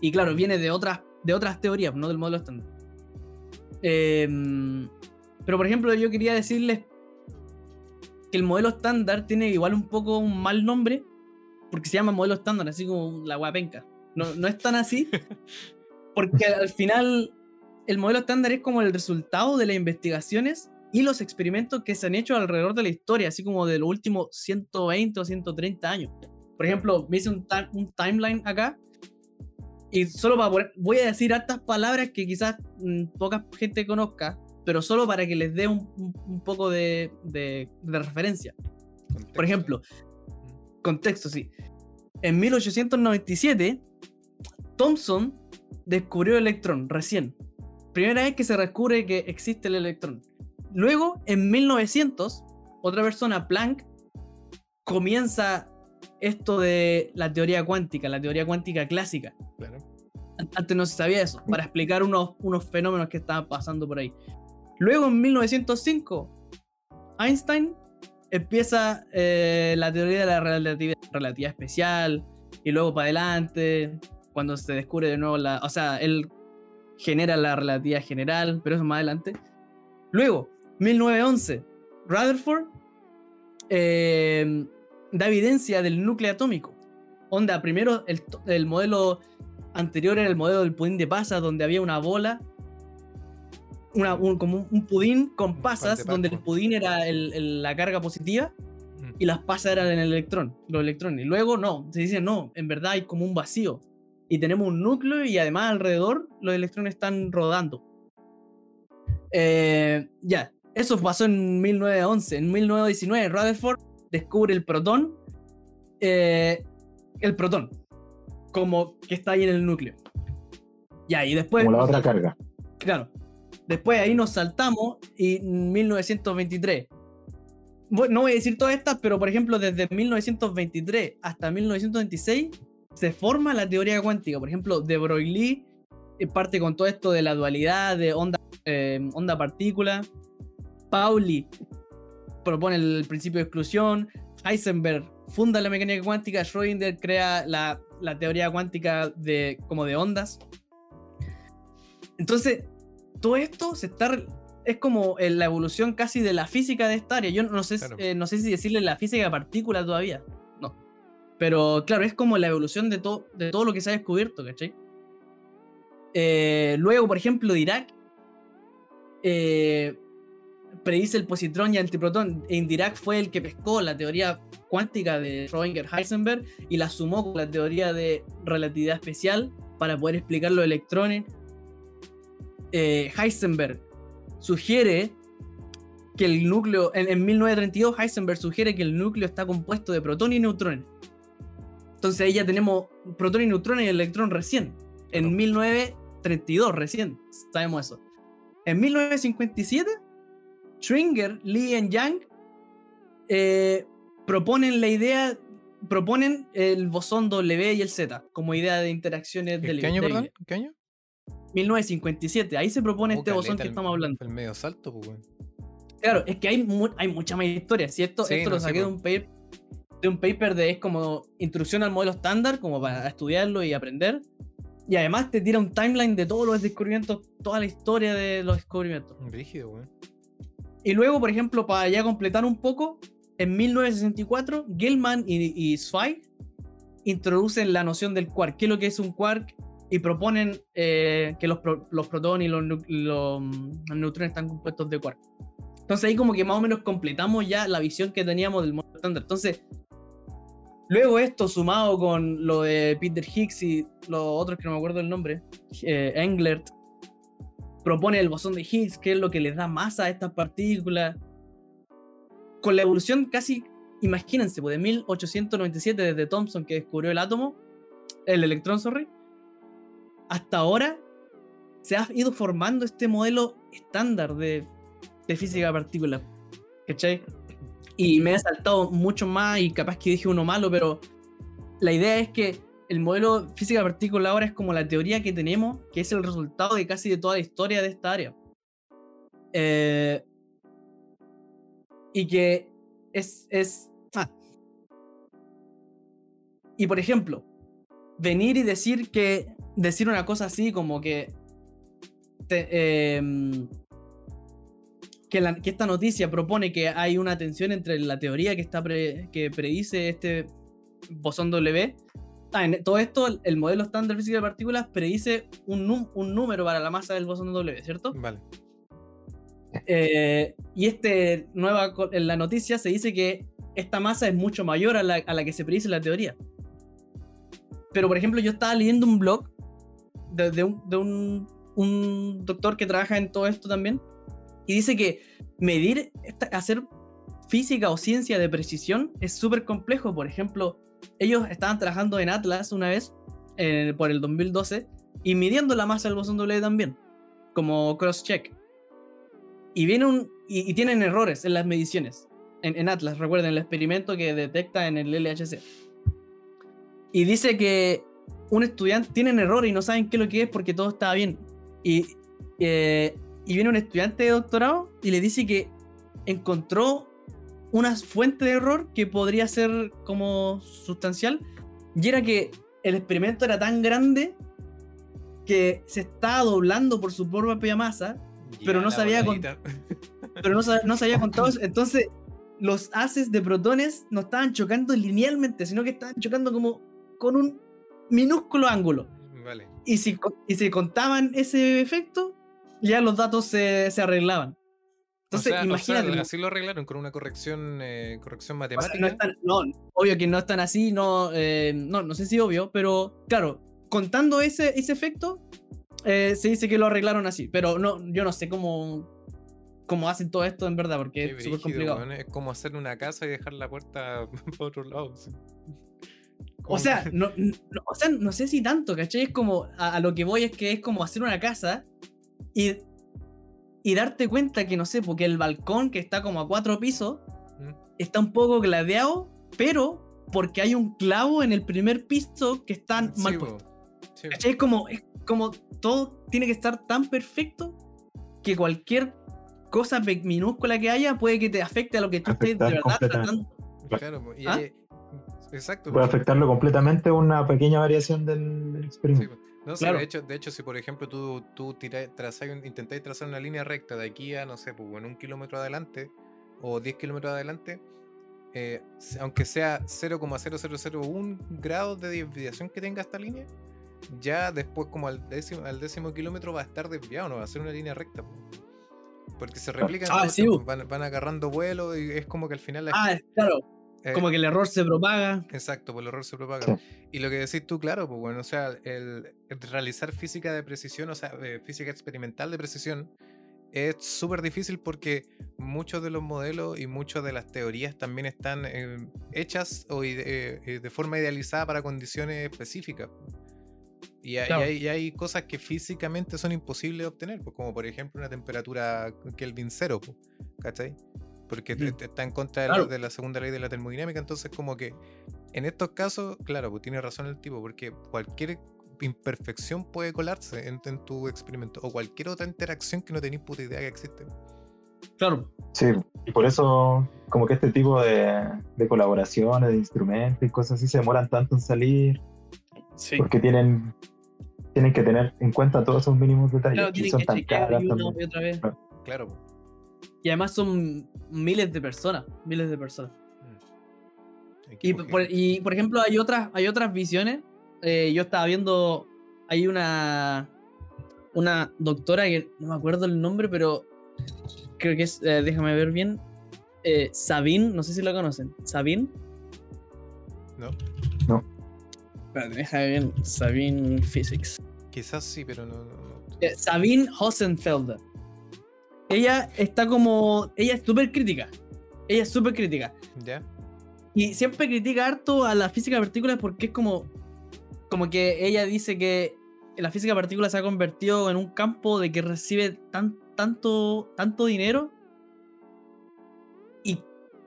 Y claro, viene de otras, de otras teorías, no del modelo estándar. Em, pero por ejemplo, yo quería decirles que el modelo estándar tiene igual un poco un mal nombre, porque se llama modelo estándar, así como la guapenca. No, no es tan así, porque al final el modelo estándar es como el resultado de las investigaciones y los experimentos que se han hecho alrededor de la historia, así como de los últimos 120 o 130 años. Por ejemplo, me hice un, un timeline acá y solo para poner, voy a decir hartas palabras que quizás mm, poca gente conozca, pero solo para que les dé un, un- un poco de, de- de referencia. Contexto. Por ejemplo, contexto, sí. En 1897, Thomson descubrió el electrón recién. Primera vez que se descubre que existe el electrón. Luego, en 1900, otra persona, Planck, comienza esto de la teoría cuántica, la teoría cuántica clásica. Claro. Antes no se sabía eso, para explicar unos, unos fenómenos que estaban pasando por ahí. Luego, en 1905, Einstein empieza eh, la teoría de la relatividad, especial, y luego para adelante, cuando se descubre de nuevo la. O sea, él genera la relatividad general, pero eso más adelante. Luego, 1911, Rutherford eh, da evidencia del núcleo atómico. Onda, primero el, el modelo anterior era el modelo del pudín de pasas, donde había una bola, una, un- como un- pudín con pasas, de donde el pudín era el- el- la carga positiva Mm. y las pasas eran en el electrón, los electrones. Y luego no, se dice no, en verdad hay como un vacío. Y tenemos un núcleo y además alrededor los electrones están rodando. Eh, ya, eso pasó en 1911. En 1919 Rutherford descubre el protón. eh, el protón. Como que está ahí en el núcleo. Ya, y después... Como la otra carga. Claro. Después ahí nos saltamos y en 1923. Bu- No voy a decir todas estas, pero por ejemplo, desde 1923 hasta 1926 se forma la teoría cuántica. Por ejemplo, de Broglie eh, parte con todo esto de la dualidad, de onda, eh, onda partícula. Pauli propone el principio de exclusión. Heisenberg funda la mecánica cuántica. Schrödinger crea la, la teoría cuántica de, como de ondas. Entonces, todo esto se está es como eh, la evolución casi de la física de esta área. Yo no sé, Claro. eh, no sé si decirle la física de partículas todavía. No. Pero claro, es como la evolución de, todo de todo lo que se ha descubierto, ¿cachai? Eh, luego, por ejemplo, Dirac eh, predice el positrón y antiprotón. En Dirac fue el que pescó la teoría cuántica de Schrödinger-Heisenberg y la sumó con la teoría de relatividad especial para poder explicar los electrones. Eh, Heisenberg sugiere que el núcleo, en, en 1932 Heisenberg sugiere que el núcleo está compuesto de protones y neutrones. Entonces ahí ya tenemos protones y neutrones y electrón recién. En Claro. 1932 recién sabemos eso. En 1957 Schwinger, Lee y Yang eh, proponen la idea, proponen el bosón W y el Z como idea de interacciones ¿En del ¿Qué año, de- perdón? ¿Qué año? 1957, ahí se propone Oh, este bosón que el- estamos hablando. El medio salto, pues, weón. Claro, es que hay, mu- hay mucha más historia. Si esto, Sí, esto no lo saqué de un paper de un paper de es como instrucción al modelo estándar, como para estudiarlo y aprender. Y además te tira un timeline de todos los descubrimientos, toda la historia de los descubrimientos. Brígido, weón. Y luego, por ejemplo, para ya completar un poco, en 1964, Gell-Mann y, y Zweig introducen la noción del quark, qué es lo que es un quark, y proponen eh, que los, los protones y los, los, mm, los neutrones están compuestos de quark. Entonces ahí como que más o menos completamos ya la visión que teníamos del modelo estándar. Entonces, luego esto sumado con lo de Peter Higgs y los otros que no me acuerdo el nombre, eh, Englert, propone el bosón de Higgs, que es lo que les da masa a estas partículas. Con la evolución casi, imagínense, pues, de 1897 desde Thomson que descubrió el átomo, el electrón, sorry, hasta ahora se ha ido formando este modelo estándar de, de física de partículas. ¿Cachai? Y me he saltado mucho más y capaz que dije uno malo, pero la idea es que el modelo física de partículas ahora es como la teoría que tenemos, que es el resultado de casi de toda la historia de esta área. Eh, y que es... es ah. Y por ejemplo, venir y decir que... Decir una cosa así como que... te- em, que, la- que esta noticia propone que hay una tensión entre la teoría que, está pre- que predice este bosón W. Ah, en todo esto, el- el modelo estándar física de partículas predice un, num- un número para la masa del bosón W, ¿cierto? Vale. Eh, y este nueva en la noticia se dice que esta masa es mucho mayor a la, a la que se predice la teoría. Pero por ejemplo, yo estaba leyendo un blog de, de un, de un- un doctor que trabaja en todo esto también. Y dice que medir, esta- hacer física o ciencia de precisión es súper complejo. Por ejemplo, ellos estaban trabajando en Atlas una vez, eh, por el 2012, y midiendo la masa del bosón W también, como cross-check. Y viene un. Y, y tienen errores en las mediciones. En, en Atlas, recuerden el experimento que detecta en el LHC. Y dice que un estudiante tienen error y no saben qué es lo que es porque todo estaba bien. Y, eh, y viene un estudiante de doctorado y le dice que encontró una fuente de error que podría ser como sustancial. Y era que el experimento era tan grande que se estaba doblando por su propia masa Pero no sabía con- pero no, no se había contado. Entonces, los haces de protones no estaban chocando linealmente, sino que estaban chocando como con un minúsculo ángulo. Vale. Y si, y si contaban ese efecto, ya los datos se, se arreglaban. Entonces, O sea- o sea, imagínate. así lo arreglaron con una corrección, eh, corrección o sea, matemática. no, no, obvio que no están así, no, eh, no, no sé si obvio, pero claro, contando ese, ese efecto, eh, se dice que lo arreglaron así. Pero no, yo no sé cómo, cómo hacen todo esto en verdad, porque Qué es súper complicado. Es como hacer una casa y dejar la puerta para otro lado. sí. O sea, no, no- o sea, no sé si tanto, ¿cachai? Es como, a, a lo que voy es que es como hacer una casa y, y darte cuenta que, no sé, porque el balcón que está como a cuatro pisos ¿Mm? está un poco gladeado, pero porque hay un clavo en el primer piso que está mal Sí, puesto. po. Sí. ¿Cachai? Es como, es como todo tiene que estar tan perfecto que cualquier cosa minúscula que haya puede que te afecte a lo que tú estés de verdad tratando. Claro, y ¿Ah? Exacto. Puede afectarlo completamente una pequeña variación del, del Sí, experimento. No, Claro. de hecho, de hecho, si por ejemplo tú, tú intentáis trazar una línea recta de aquí a, no sé, pues, en un kilómetro adelante o 10 kilómetros adelante, eh, aunque sea 0,0001 grados de desviación que tenga esta línea, ya después como al décimo, al décimo kilómetro va a estar desviado, no va a ser una línea recta. po. Porque se replican, Ah, sí, van, van agarrando vuelo y es como que al final... la- Ah, claro, eh, como que el error se propaga. Exacto, por el error se propaga. Sí. Y lo que decís tú, claro, pues bueno, o sea, el, el realizar física de precisión, o sea, eh, física experimental de precisión, es súper difícil porque muchos de los modelos y muchas de las teorías también están eh, hechas o ide- eh, eh, de forma idealizada para condiciones específicas. Y, hay- y Claro. hay, y hay cosas que físicamente son imposibles de obtener, pues, como por ejemplo una temperatura Kelvin cero, pues, ¿cachai? Porque te- está en contra de, la- de la segunda ley de la termodinámica, entonces como que en estos casos, claro, pues tiene razón el tipo, porque cualquier imperfección puede colarse en, en tu experimento, o cualquier otra interacción que no tenéis puta idea que existe. Claro. Sí, y por eso como que este tipo de, de colaboraciones, de instrumentos y cosas así se demoran tanto en salir, Sí. porque tienen, tienen que tener en cuenta todos esos mínimos detalles Claro, y son que tan caras y una también. y otra vez. Claro. Y además son miles de personas, miles de personas. Mm. Y por, gigante. y, por ejemplo, hay otras, hay otras visiones. Eh, yo estaba viendo, hay una, una doctora que no me acuerdo el nombre, pero creo que es, eh, déjame ver bien, eh, Sabine, no sé si la conocen. Sabine. ¿No? Espérate, déjame ver bien. Sabine Physics. Quizás sí, pero no. no- no. Eh, Sabine Hossenfelder. Ella está como. Ella es súper crítica. Ella es súper crítica. ¿Ya? Y siempre critica harto a la física de partículas porque es como. Como que ella dice que la física de partículas se ha convertido en un campo de que recibe tan, tanto, tanto dinero. Y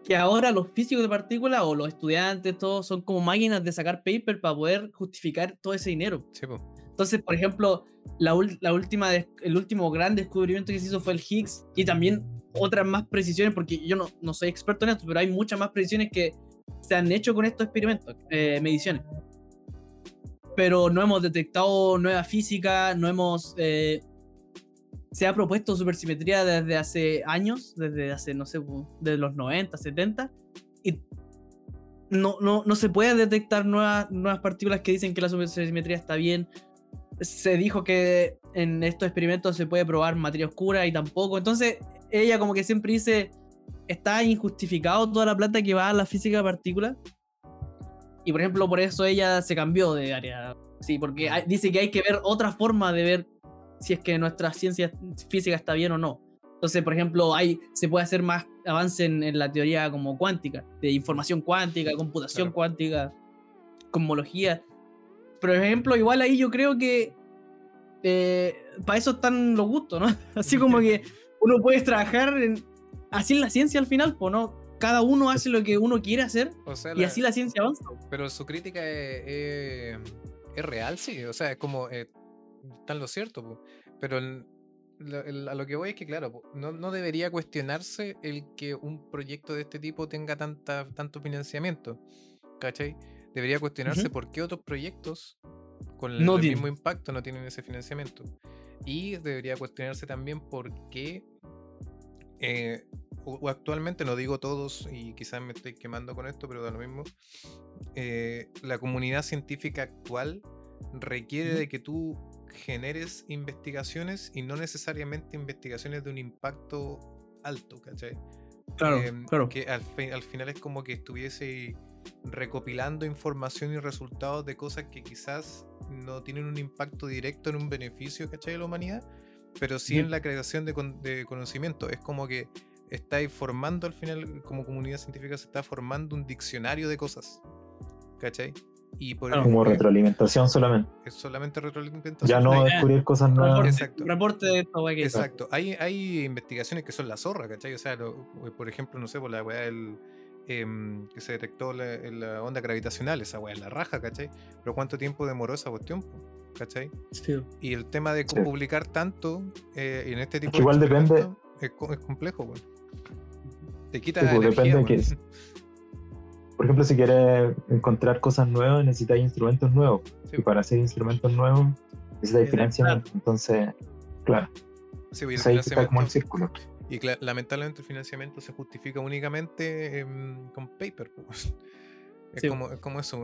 que ahora los físicos de partículas o los estudiantes, todos son como máquinas de sacar paper para poder justificar todo ese dinero. Sí, pues. Entonces, por ejemplo, la, la última el último gran descubrimiento que se hizo fue el Higgs y también otras más precisiones, porque yo no, no soy experto en esto, pero hay muchas más precisiones que se han hecho con estos experimentos, eh, mediciones. Pero no hemos detectado nueva física, no hemos... eh, se ha propuesto supersimetría desde hace años, desde hace, no sé, desde los 90, 70, y no, no, no se puede detectar nuevas, nuevas partículas que dicen que la supersimetría está bien. Se dijo que en estos experimentos se puede probar materia oscura y tampoco. Entonces, ella como que siempre dice, está injustificado toda la plata que va a la física de partículas. Y por ejemplo, por eso ella se cambió de área. Sí, porque hay- dice que hay que ver otra forma de ver si es que nuestra ciencia física está bien o no. Entonces, por ejemplo, hay, se puede hacer más avance en, en la teoría como cuántica, de información cuántica, computación Claro. cuántica, cosmología. Por ejemplo, igual ahí yo creo que para eso están los gustos, ¿no? Así como que uno puede trabajar en, así en la ciencia al final, pues, ¿no? Cada uno hace lo que uno quiere hacer O sea, y la- así la ciencia avanza. pero su crítica es, es- es real, sí. O sea, es como. eh, en lo cierto, po. pero el- el- a lo que voy es que, claro, no, no debería cuestionarse el que un proyecto de este tipo tenga tanta, tanto financiamiento. ¿Cachai? Debería cuestionarse por qué otros proyectos con el, No el tienen. mismo impacto no tienen ese financiamiento. Y debería cuestionarse también por qué eh, o, o actualmente, no digo todos y quizás me estoy quemando con esto, pero da lo mismo, eh, la comunidad científica actual requiere de que tú generes investigaciones y no necesariamente investigaciones de un impacto alto, ¿cachai? Claro, Em, claro. Que al final es como que estuviese recopilando información y resultados de cosas que quizás no tienen un impacto directo en un beneficio, ¿cachai? De la humanidad, pero sí Ujú. en la creación de, con- de conocimiento. Es como que estáis formando al final, como comunidad científica, se está formando un diccionario de cosas, ¿cachai? Y por Claro. Como retroalimentación solamente. es solamente retroalimentación. Ya no descubrir cosas nuevas. Reporte, Exacto. reporte de esta weá que hizo. Exacto. Hay, hay investigaciones que son la zorra, ¿cachai? O sea, lo- por ejemplo, no sé, por la weá del em, que se detectó la, en la onda gravitacional, esa weá es la raja, ¿cachai? Pero ¿cuánto tiempo demoró esa cuestión? ¿cachai? Sí. Y el tema de Sí. publicar tanto eh, en este tipo que igual de depende- es, co- es complejo, weón. Te quita Sí, pues, energía, depende de es. Por ejemplo, si quieres encontrar cosas nuevas, necesitas instrumentos nuevos. Sí, Y para hacer instrumentos nuevos, necesitas financiamiento. Entonces, claro, sí, pues, el es ahí que está como el círculo. Y lamentablemente el financiamiento se justifica únicamente em, con paper. Es, Sí. como, es como eso.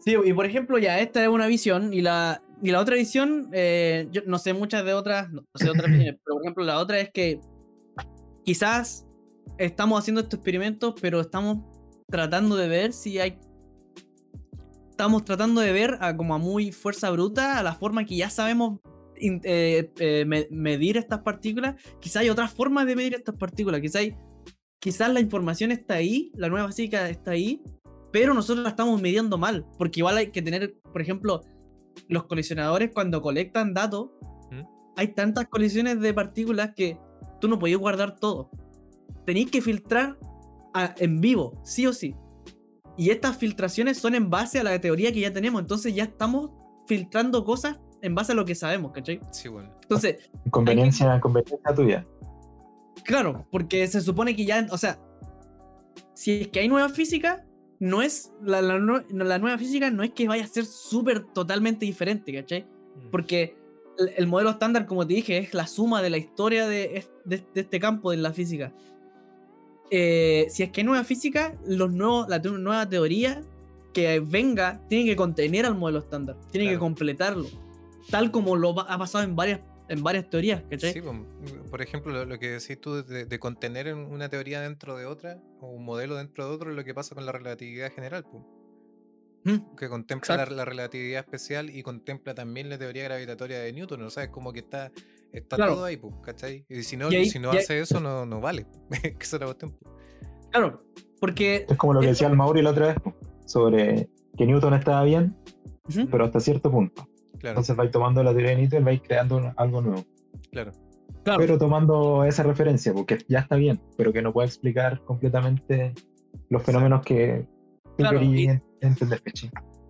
Sí, y por ejemplo, ya esta es una visión y la, y la otra visión, eh, yo no sé muchas de otras, no sé otras visiones, pero por ejemplo la otra es que quizás estamos haciendo estos experimentos, pero estamos tratando de ver si hay... Estamos tratando de ver a, como a muy fuerza bruta, a la forma que ya sabemos eh, eh, me- medir estas partículas. Quizás hay otras formas de medir estas partículas. Quizás, hay- quizás la información está ahí, la nueva física está ahí, pero nosotros la estamos midiendo mal, porque igual hay que tener, por ejemplo, los colisionadores cuando colectan datos, ¿Mm? hay tantas colisiones de partículas que tú no podías guardar todo. Tenéis que filtrar a- en vivo, sí o sí. Y estas filtraciones son en base a la teoría que ya tenemos, entonces ya estamos filtrando cosas en base a lo que sabemos, ¿cachai? Sí, bueno. Entonces, Conveniencia, conveniencia tuya. Claro, porque se supone que ya, o sea, si es que hay nueva física, no es, la, la nue- la nueva física no es que vaya a ser súper totalmente diferente, ¿cachai? Mm. Porque el, el modelo estándar, como te dije, es la suma de la historia de, de- de este campo de la física. Eh, si es que hay nueva física, los nuevos, la nueva teoría que venga tiene que contener al modelo estándar, tiene que completarlo, tal como lo ha pasado en varias, en varias teorías, ¿cachai? Sí, pues, por ejemplo, lo, lo que decís tú de, de contener en una teoría dentro de otra, o un modelo dentro de otro, es lo que pasa con la relatividad general, pues, Mm, que contempla la, relatividad especial y contempla también la teoría gravitatoria de Newton, o sea, es como que está, está Claro. todo ahí, pues, ¿cachai? Y si no, Y ahí- si no y ahí- hace eso, no, no vale, que esa es la cuestión. Claro, porque Es como lo que Esto- decía el Mauri la otra vez, sobre que Newton estaba bien, pero hasta cierto punto. Claro, Entonces vais tomando la teoría de Newton y vais creando un- algo nuevo. claro. Claro, Pero tomando esa referencia, porque ya está bien, pero que no puede explicar completamente los fenómenos que tú Claro, querías y- en- entender,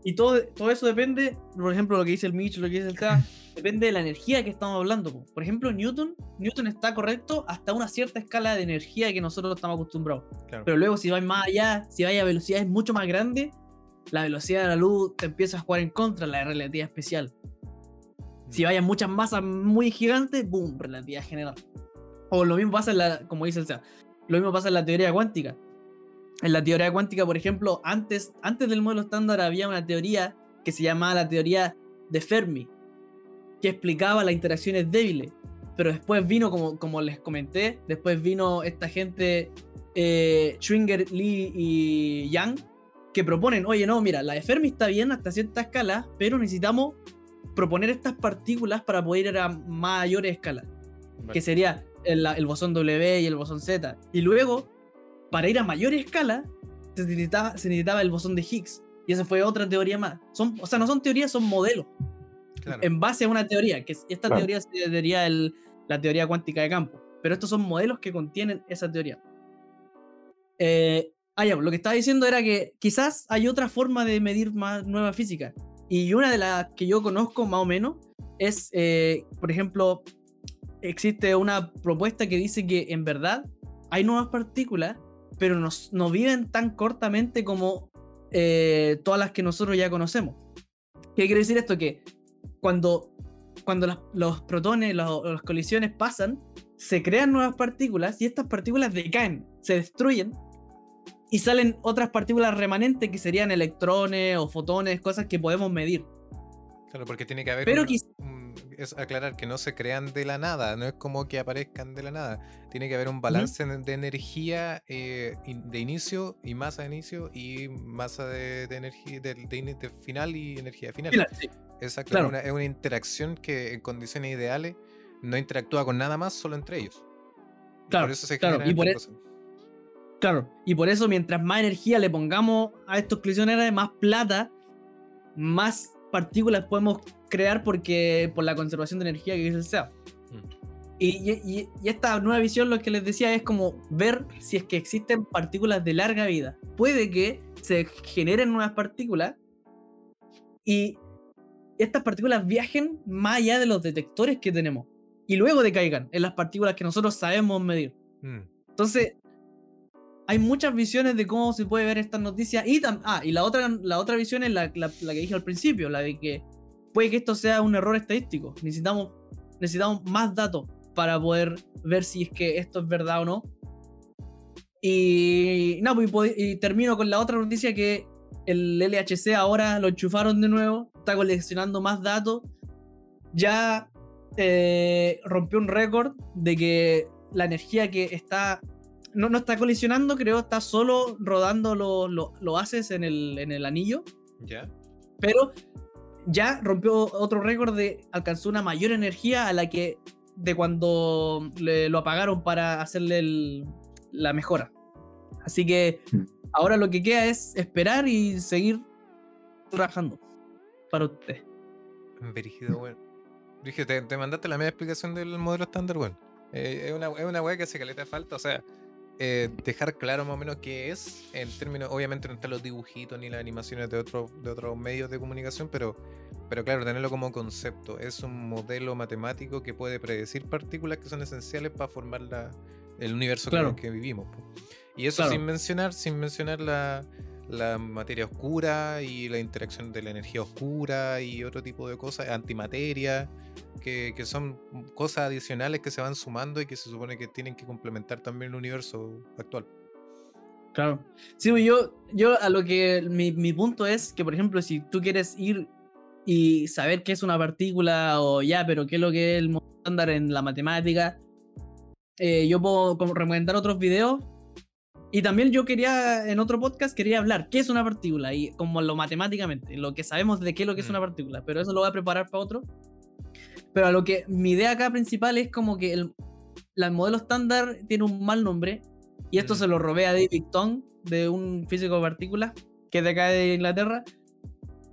y todo, todo eso depende, por ejemplo, lo que dice el Mitch, lo que dice el K, depende de la energía que estamos hablando. po. Por ejemplo, Newton, Newton está correcto hasta una cierta escala de energía que nosotros estamos acostumbrados. Claro. Pero luego, si vais más allá, si vais a velocidades mucho más grandes, la velocidad de la luz te empieza a jugar en contra, la relatividad especial. Si vayas muchas masas muy gigantes, boom, relatividad general. O lo mismo pasa en la, como dice el SEA, lo mismo pasa en la teoría cuántica. En la teoría cuántica, por ejemplo, antes, antes del modelo estándar había una teoría que se llamaba la teoría de Fermi, que explicaba las interacciones débiles. Pero después vino, como, como les comenté, después vino esta gente, eh, Schwinger, Lee y Yang, que proponen, oye, no, mira, la de Fermi está bien hasta cierta escala, pero necesitamos proponer estas partículas para poder ir a mayores escalas, Vale. que sería el, el bosón W y el bosón Z. Y luego, para ir a mayor escala, se necesitaba, se necesitaba el bosón de Higgs. Y esa fue otra teoría más. Son, o sea, no son teorías, son modelos. Claro. En base a una teoría, que es- esta Claro. teoría se diría el- la teoría cuántica de campo. Pero estos son modelos que contienen esa teoría. Eh, ah, ya, lo que estaba diciendo era que quizás hay otra forma de medir más nueva física. Y una de las que yo conozco más o menos es, eh, por ejemplo, existe una propuesta que dice que en verdad hay nuevas partículas, pero no, no viven tan cortamente como eh, todas las que nosotros ya conocemos. ¿Qué quiere decir esto? Que cuando, cuando las- los protones, las colisiones pasan, se crean nuevas partículas y estas partículas decaen, se destruyen y salen otras partículas remanentes que serían electrones o fotones, cosas que podemos medir. Claro, porque tiene que haber. Pero un- quiz- un- es aclarar que no se crean de la nada, no es como que aparezcan de la nada. Tiene que haber un balance de energía eh, de inicio y masa de inicio y masa de, de energía de, de de final y energía de final. Exacto, claro. es, una, es una interacción que en condiciones ideales no interactúa con nada más, solo entre ellos. Y Claro, por eso se claro, y por e- cosas. Claro, y por eso mientras más energía le pongamos a estos colisionadores, más plata, más partículas podemos crear porque por la conservación de energía que dice el SEA. Mm. Y, y- y esta nueva visión, lo que les decía, es como ver si es que existen partículas de larga vida. Puede que se generen nuevas partículas y estas partículas viajen más allá de los detectores que tenemos y luego decaigan en las partículas que nosotros sabemos medir. Mm, Entonces, hay muchas visiones de cómo se puede ver estas noticias. Y, ah, y la, otra, la otra visión es la, la- que dije al principio, la de que puede que esto sea un error estadístico. Necesitamos, necesitamos más datos para poder ver si es que esto es verdad o no. Y, no, pues, y termino con la otra noticia que el LHC ahora lo enchufaron de nuevo, está coleccionando más datos. Ya eh, rompió un récord de que la energía que está no, no está colisionando, creo, está solo rodando los lo, lo haces en el, en el anillo, ¿Ya? pero ya rompió otro récord de alcanzó una mayor energía a la que de cuando le- lo apagaron para hacerle el- la mejora. Así que Mm. ahora lo que queda es esperar y seguir trabajando para usted. Brígido, weón. Brígido, te, te mandaste la media explicación del modelo estándar, weón. Eh, es, una, es una weá que hace caleta de falta, o sea, eh, dejar claro más o menos qué es, en términos, obviamente no están los dibujitos ni las animaciones de, otro, de otros medios de comunicación, pero, pero claro, tenerlo como concepto. Es un modelo matemático que puede predecir partículas que son esenciales para formar la, el universo Claro. en el que vivimos. po. Y eso Claro. sin mencionar, sin mencionar la, la materia oscura y la interacción de la energía oscura y otro tipo de cosas, antimateria, que, que son cosas adicionales que se van sumando y que se supone que tienen que complementar también el universo actual. Claro. Sí, pues yo, yo a lo que mi, mi punto es que, por ejemplo, si tú quieres ir y saber qué es una partícula o ya, pero qué es lo que es el estándar en la matemática, eh, yo puedo recomendar otros videos. Y también yo quería, en otro podcast, quería hablar qué es una partícula y como lo matemáticamente, lo que sabemos de qué es lo que es Mm. una partícula, pero eso lo voy a preparar para otro. Pero a lo que mi idea acá principal es como que el, el modelo estándar tiene un mal nombre y esto Mm. se lo robé a David Tong, de un físico de partículas, que es de acá de Inglaterra,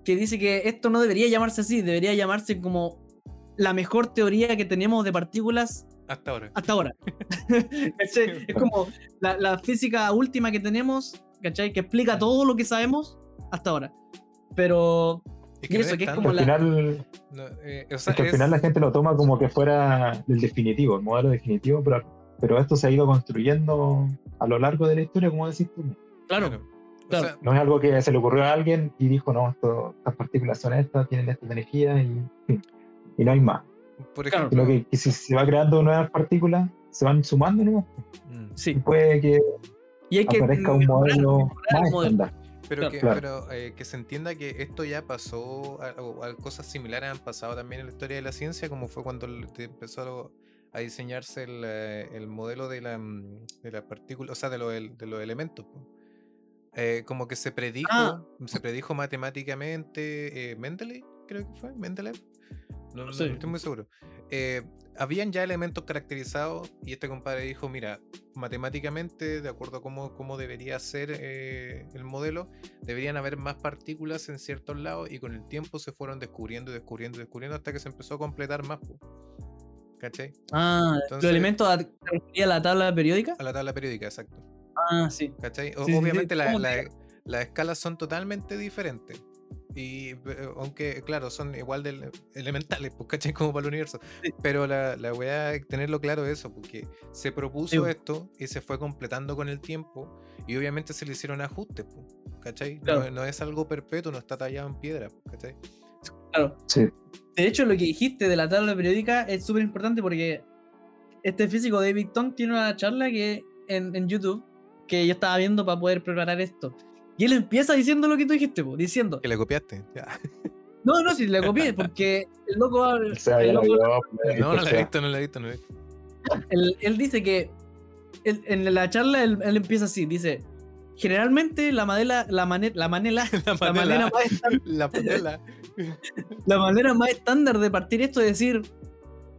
que dice que esto no debería llamarse así, debería llamarse como la mejor teoría que tenemos de partículas Hasta ahora. hasta ahora. ¿Cachai? es como la, la física última que tenemos, ¿cachai? Que explica todo lo que sabemos hasta ahora. Pero Es eso, que es tan- como al la- final, no, eh, o sea, es que al es- final la gente lo toma como que fuera el definitivo, el modelo definitivo, pero, pero esto se ha ido construyendo a lo largo de la historia, como decís tú. claro, claro. O claro. sea, No es algo que se le ocurrió a alguien y dijo, no, esto, estas partículas son estas, tienen esta energía y, y no hay más. Por Claro. ejemplo, Sino que, que si se va creando nuevas partículas, se van sumando ¿no? mm, y sí. puede que Y hay que aparezca un modelo más estándar. Pero, Claro. que, Claro. pero eh, que se entienda que esto ya pasó, o a- cosas similares han pasado también en la historia de la ciencia, como fue cuando empezó a diseñarse el, eh, el modelo de la, mm, de la partícula, o sea, de, lo de los elementos. Eh, como que se predijo, Ah. se predijo matemáticamente, eh, Mendeleev, creo que fue, Mendeleev, no, no- Sí. no estoy muy seguro. Eh, habían ya elementos caracterizados y este compadre dijo, mira, matemáticamente, de acuerdo a cómo, cómo debería ser eh, el modelo, deberían haber más partículas en ciertos lados y con el tiempo se fueron descubriendo y descubriendo y descubriendo hasta que se empezó a completar más. ¿Cachai? Ah, Entonces- los elementos a, ¿te refería a la tabla periódica. A la tabla periódica, exacto. Ah, sí. ¿Cachai? O- Sí, sí, sí, Obviamente la- ¿cómo la- que- las escalas son totalmente diferentes. Y aunque, claro, son igual de elementales, pues, ¿cachai? Como para el universo. Sí. Pero la, la weá es tenerlo claro eso, porque se propuso Sí. esto y se fue completando con el tiempo. Y obviamente se le hicieron ajustes, pues, ¿cachai? No- Claro. No, es algo perpetuo, no está tallado en piedra, ¿cachai? Claro. Sí. De hecho, lo que dijiste de la tabla periódica es súper importante porque este físico David Tong tiene una charla que en, en YouTube que yo estaba viendo para poder preparar esto. Y él empieza diciendo lo que tú dijiste, po, diciendo, Que le copiaste. Ya. no, no, si le copié, porque el loco, habla- O sea, No, no la he visto, no la he visto, no la he visto. él, él dice que él- en la charla él, él empieza así, dice, generalmente la manera, la mane- la manera, La la manera más estándar La manera más estándar de partir esto es decir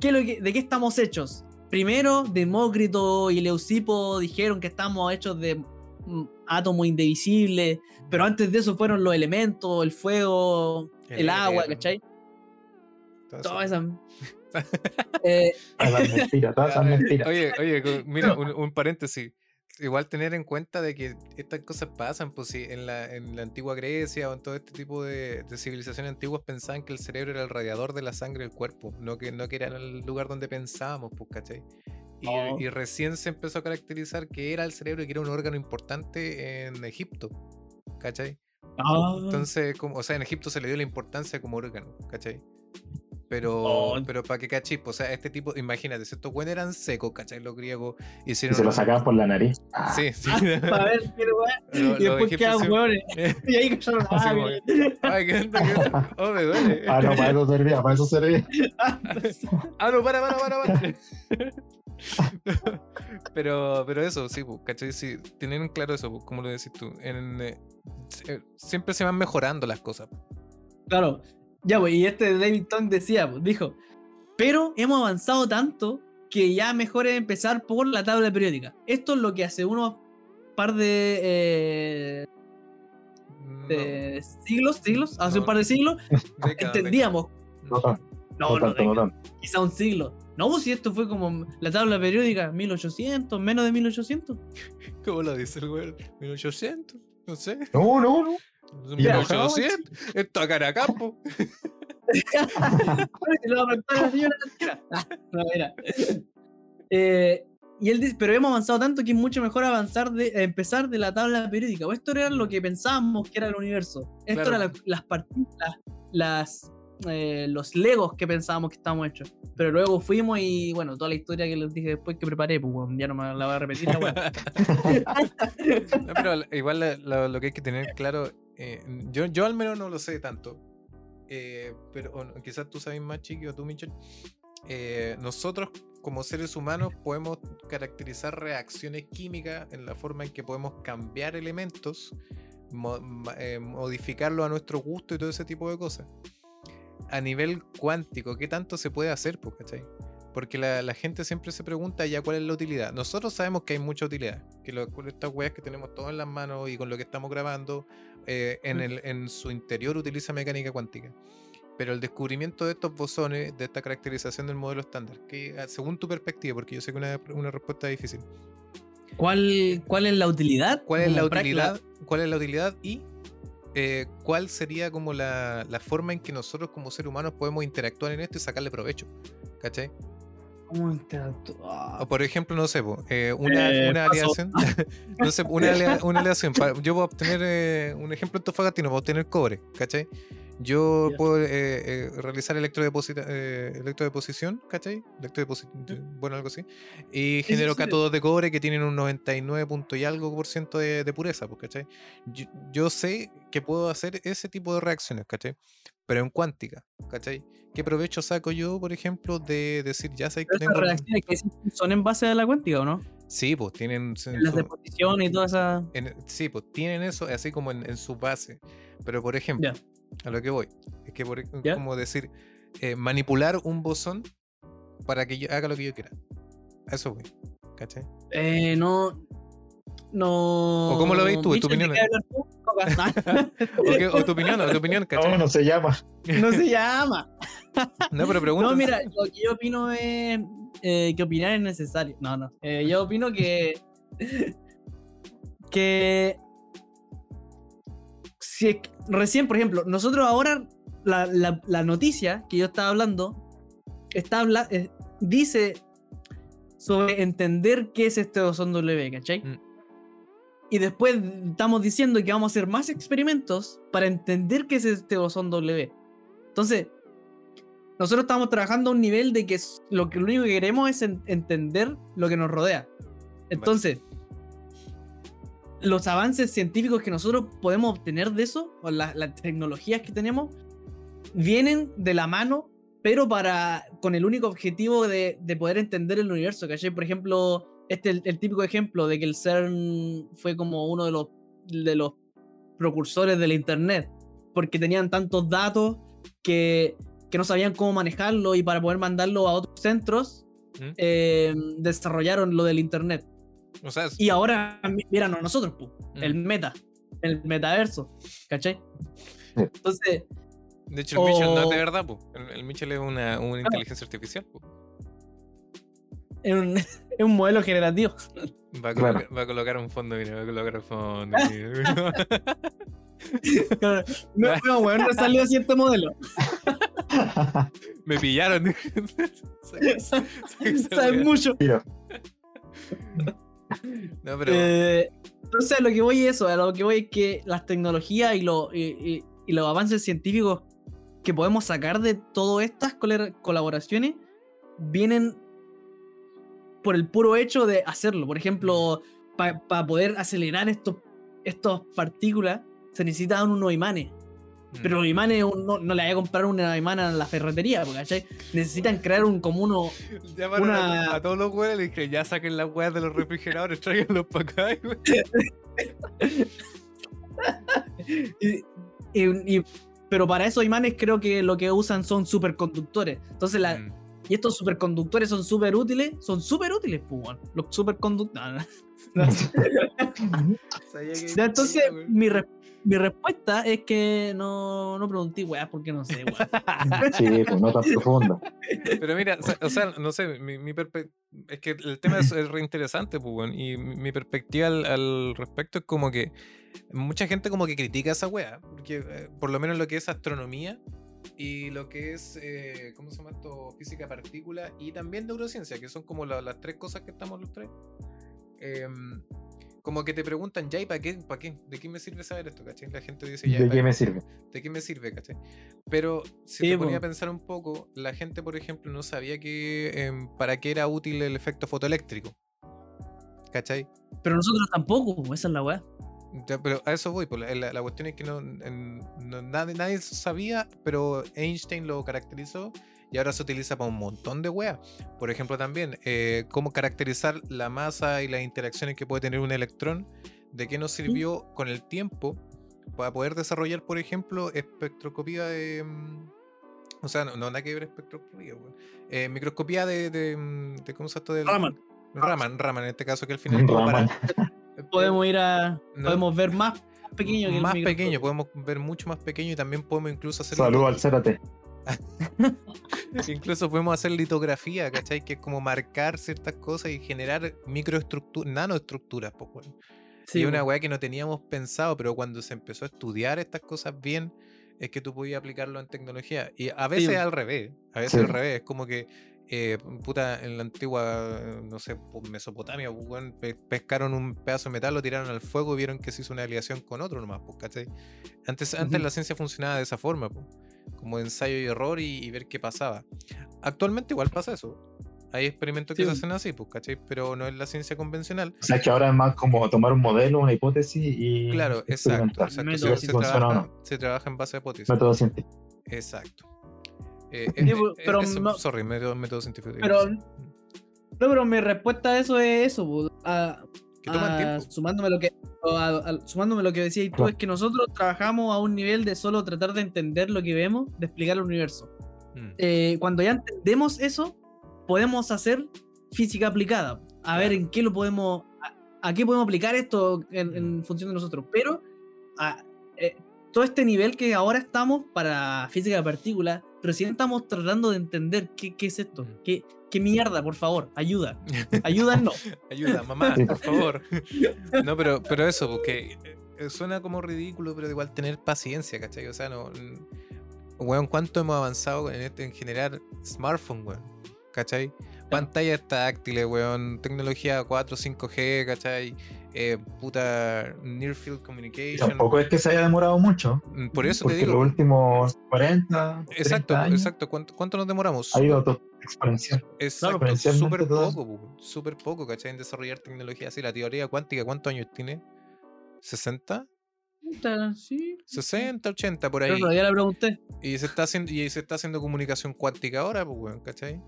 ¿qué es lo que- de qué estamos hechos. Primero, Demócrito y Leucipo dijeron que estamos hechos de átomos indivisibles, pero antes de eso fueron los elementos, el fuego, el, El agua, éter. ¿cachai? Todas esas. Eh, mentiras, todas son mentiras. Oye, oye, mira, un, un paréntesis. Igual tener en cuenta de que estas cosas pasan, pues si en la, en la antigua Grecia o en todo este tipo de, de civilizaciones antiguas pensaban que el cerebro era el radiador de la sangre del cuerpo, no que, no que era el lugar donde pensábamos, pues, ¿cachai? Y, Oh. y recién se empezó a caracterizar que era el cerebro y que era un órgano importante en Egipto, ¿cachai? ah, Entonces, como, o sea, en Egipto se le dio la importancia como órgano, ¿cachai? Pero, Oh. pero para que cachis, o sea, este tipo, imagínate, si estos güeyes eran secos, ¿cachai? Los griegos Y hicieron. se lo sacaban por la nariz. Ah, Sí, sí. para ver qué weá. Lo- Y después quedan egipcios- hueones. Y ahí cayeron ah. Ay, qué onda, qué onda. Oh, me duele. Ah, no, para eso servía, para eso servía. Ah, no, para, para, para, para. pero, pero eso, sí, pues, ¿cachai? Sí, tienen claro eso, como lo decís tú. En, eh, siempre se van mejorando las cosas. Claro. Ya, pues, y este David Tong decía, pues, dijo, pero hemos avanzado tanto que ya mejor es empezar por la tabla periódica. Esto es lo que hace unos par de, eh, No, de siglos, siglos, hace un par de siglos, entendíamos. No No, no no, tanto, quizá un siglo. No, pues si esto fue como la tabla periódica, 1800, menos de 1800. décadas. ¿Cómo lo dice el güey? 1800, no sé. No, no, no. Son Ya, 1800. Esto a Caracampo. Se lo va a preguntar a la señora Casquera. Ah, no, mira. Eh, y él dice, pero hemos avanzado tanto que es mucho mejor avanzar de empezar de la tabla periódica. O esto era lo que pensábamos que era el universo. Esto Claro. eran la- las partículas, las, eh, los legos que pensábamos que estábamos hechos. Pero luego fuimos y bueno, toda la historia que les dije después que preparé, pues bueno, ya no me la voy a repetir. la. No, pero igual lo que hay que tener claro, eh, yo, yo al menos no lo sé tanto, eh, pero o quizás tú sabes más, Chiqui, o tú, Michel. eh, nosotros como seres humanos podemos caracterizar reacciones químicas en la forma en que podemos cambiar elementos, mo- eh, modificarlos a nuestro gusto y todo ese tipo de cosas. A nivel cuántico, ¿qué tanto se puede hacer? Porque la, la gente siempre se pregunta ya cuál es la utilidad. Nosotros sabemos que hay mucha utilidad. Que lo- estas weas que tenemos todas en las manos y con lo que estamos grabando, eh, en, el, en su interior utiliza mecánica cuántica. Pero el descubrimiento de estos bosones, de esta caracterización del modelo estándar, que ah, según tu perspectiva, porque yo sé que una, una respuesta es difícil, ¿Cuál, ¿Cuál es la utilidad? ¿cuál es la práctica- utilidad? ¿Cuál es la utilidad y eh, cuál sería como la, la forma en que nosotros como seres humanos podemos interactuar en esto y sacarle provecho? ¿Cachai? ¿Cómo interactúa? O por ejemplo, no sé, eh, una, Eh, una aleación. no sé, una, aleación. yo puedo obtener eh, un ejemplo antofagastino, puedo obtener cobre, ¿cachai? Yo puedo eh, eh, realizar electrodeposita- eh, electrodeposición, ¿cachai? Electrodeposi- bueno, algo así. Y sí, genero sí. cátodos de cobre que tienen un 99 punto y algo por ciento de, de pureza, pues, ¿cachai? Yo, yo sé que puedo hacer ese tipo de reacciones, ¿cachai? Pero en cuántica, ¿cachai? ¿Qué provecho saco yo, por ejemplo, de decir, ya sé que tengo... Reacciones que son en base a la cuántica, ¿o no? Sí, pues tienen. en las deposiciones y toda esa. en- sí, pues tienen eso así como en, en su base. Pero por ejemplo, a lo que voy, es que por, Ya. como decir, eh, manipular un bosón para que yo haga lo que yo quiera. A eso voy. ¿Cachai? Eh, no. No. ¿O cómo lo veis tú, en tu Michel, ¿de opinión? tú? O, tu opinión, o tu opinión, ¿cachai? No, no se llama. no se llama. No, pero pregunta. No, mira, lo que yo opino es eh, que opinar es necesario. No, no. Eh, yo opino que. que. Si recién, por ejemplo, nosotros ahora, la, la- la noticia que yo estaba hablando, está habla, eh, dice sobre entender qué es este bosón W, ¿cachai? Mm. Y después estamos diciendo que vamos a hacer más experimentos para entender qué es este bosón W. Entonces, nosotros estamos trabajando a un nivel de que lo, que, lo único que queremos es en- entender lo que nos rodea. Entonces, los avances científicos que nosotros podemos obtener de eso, o la- las tecnologías que tenemos, vienen de la mano, pero para con el único objetivo de, de poder entender el universo. ¿cachai? Por ejemplo, este es el, el típico ejemplo de que el CERN fue como uno de los, de los precursores del Internet, porque tenían tantos datos que, que no sabían cómo manejarlo y para poder mandarlo a otros centros, ¿Mm? eh, desarrollaron lo del Internet. O sea, es- Y ahora, miran a nosotros, pu, Mm. el meta, el metaverso, ¿cachai? Entonces, De hecho, el Mitchell no es de verdad, po. El, el Mitchell es una, una inteligencia artificial, po. Es un, es un modelo generativo. Va a, colocar, va a colocar un fondo, mira, va a colocar un fondo. mira. No, no, weón, no salió así este modelo. Me pillaron. Sabes mucho. Tiro. No, pero. Eh, entonces, a lo que voy es eso, a lo que voy es que las tecnologías y, lo- y- y- y los avances científicos que podemos sacar de todas estas colaboraciones vienen por el puro hecho de hacerlo. Por ejemplo, para poder acelerar estos, estas partículas se necesitan unos imanes. Pero los imanes no, no le voy a comprar una imana en la ferretería, porque, ¿cachai? Necesitan crear un como uno. Llamaron a- una- a, todos los weones le dije, ya saquen las weas de los refrigeradores, tráiganlos para acá. y, y- y- y- pero para esos imanes creo que lo que usan son superconductores. Entonces, la, Mm. y estos superconductores son súper útiles. Son súper útiles, pues. Los superconductores. No, no. Sabía que- Ya, Entonces, mi, re- mi respuesta es que no, no pregunté, weá, porque no sé, weón. Sí, pues no tan profundo. Pero mira, o sea, o sea, no sé, mi, mi es que el tema es, es re interesante, pues, weón, y mi, mi perspectiva al, al respecto es como que mucha gente como que critica esa wea, porque eh, por lo menos lo que es astronomía y lo que es, eh, ¿cómo se llama esto? Física partícula y también neurociencia, que son como la- las tres cosas que estamos los tres. Em, como que te preguntan, ya, ¿y para qué? ¿Para qué? ¿De qué me sirve saber esto? ¿Cachai? La gente dice, ya, ¿De ¿pa' qué me sirve? ¿de qué me sirve, cachai? Pero si Sí, te ponía a po. pensar un poco, la gente, por ejemplo, no sabía que em, para qué era útil el efecto fotoeléctrico. ¿Cachai? Pero nosotros tampoco, esa es la weá. Ya, pero a eso voy, la, la- la cuestión es que no, en- no- nadie, nadie sabía, pero Einstein lo caracterizó y ahora se utiliza para un montón de weas. Por ejemplo, también, eh, cómo caracterizar la masa y las interacciones que puede tener un electrón, de qué nos sirvió con el tiempo para poder desarrollar, por ejemplo, espectroscopía de. mm, O sea, no, no nada que ver espectroscopía, weón. Eh, microscopía de, de, mm, de- ¿Cómo se llama? Del- Raman. Raman, Raman, en este caso, que al final. para- Podemos ir a. No. Podemos ver más pequeño que el más pequeño, podemos ver mucho más pequeño y también podemos incluso hacer Saludos al Cérate. incluso podemos hacer litografía, ¿cachai? Que es como marcar ciertas cosas y generar microestructuras, nanoestructuras, pues, weón. Sí, y una weá que no teníamos pensado, pero cuando se empezó a estudiar estas cosas bien, es que tú podías aplicarlo en tecnología. Y a veces po. al revés, a veces Sí. al revés, es como que, eh, puta, en la antigua, no sé, po- Mesopotamia, pescaron un pedazo de metal, lo tiraron al fuego y vieron que se hizo una aleación con otro nomás, pues, ¿cachai? Antes, antes Ujú. la ciencia funcionaba de esa forma, pues, como ensayo y error y, y ver qué pasaba. Actualmente igual pasa eso. Hay experimentos que Sí, se hacen así, pues, ¿cachai? Pero no es la ciencia convencional. O sea que ahora es más como tomar un modelo, una hipótesis y Claro, exacto. experimentar. exacto. Método. Se, trabaja, no. se trabaja en base a hipótesis. Método científico. Exacto. Eh, Sí, eh, pero no- sorry, método, método científico. Pero- No, pero mi respuesta a eso es eso, po. A- que toman a- tiempo. Sumándome lo que a- a- sumándome lo que decías tú, es que nosotros trabajamos a un nivel de solo tratar de entender lo que vemos, de explicar el universo. Mm, Eh, cuando ya entendemos eso, podemos hacer física aplicada. A ver Claro. en qué lo podemos. A, a qué podemos aplicar esto en, en función de nosotros. Pero a- eh, todo este nivel que ahora estamos para física de partículas, recién estamos tratando de entender qué, qué es esto. Mm. ¿Qué, qué mierda, por favor? Ayuda. Ayúdanos. Ayuda, mamá, por favor. No, pero, pero eso, porque eh, suena como ridículo, pero igual tener paciencia, ¿cachai? O sea, no. mm, Weón, ¿cuánto hemos avanzado en, este, en generar smartphone, weón? ¿Cachai? Pantallas táctiles, weón, tecnología 4, 5G, ¿cachai? Eh, puta Near Field Communication. Tampoco es que se haya demorado mucho, Mm, Por eso te porque digo. los últimos 40, 30 Exacto, años exacto. ¿Cuánto, cuánto nos demoramos? ha ido exponencial. Exacto, súper poco, po, súper poco, ¿cachai? En desarrollar tecnología así. La teoría cuántica, ¿cuántos años tiene? ¿60? Puta, Sí. 60, 80 por ahí. Pero ya la pregunté. Y se está haciendo, y se está haciendo comunicación cuántica ahora, pues, ¿cachai?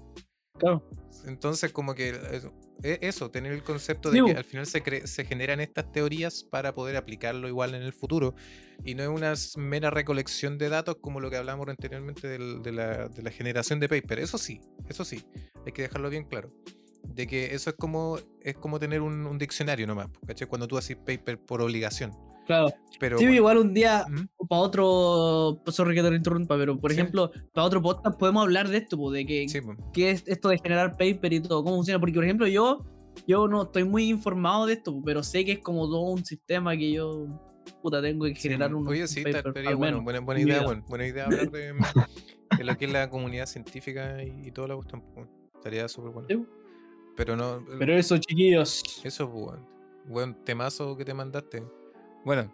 Claro. Entonces, como que eso, e- eso, tener el concepto de que al final se, cre- se generan estas teorías para poder aplicarlo igual en el futuro. Y no es una mera recolección de datos como lo que hablamos anteriormente del- de, la, de la generación de paper. Eso sí, eso sí, hay que dejarlo bien claro. De que eso es como, es como tener un, un diccionario nomás, ¿cachai? Cuando tú haces paper por obligación. Claro. Pero Sí, bueno, igual un día ¿Mm? para otro. Sorry que te lo interrumpa, pero por Sí. ejemplo, para otro podcast podemos hablar de esto, po, de que, Sí, po. qué es esto de generar paper y todo, cómo funciona. Porque, por ejemplo, yo, yo no estoy muy informado de esto, po, pero sé que es como todo un sistema que yo puta tengo que generar un Oye, sí, paper, estaría bueno, buena, idea, bueno, buena idea hablar de, de lo que es la comunidad científica y, y toda la cuestión. po. Estaría súper bueno. Sí. Pero no, Pero eso, chiquillos. Eso, pues, weón. Buen temazo que te mandaste. Bueno,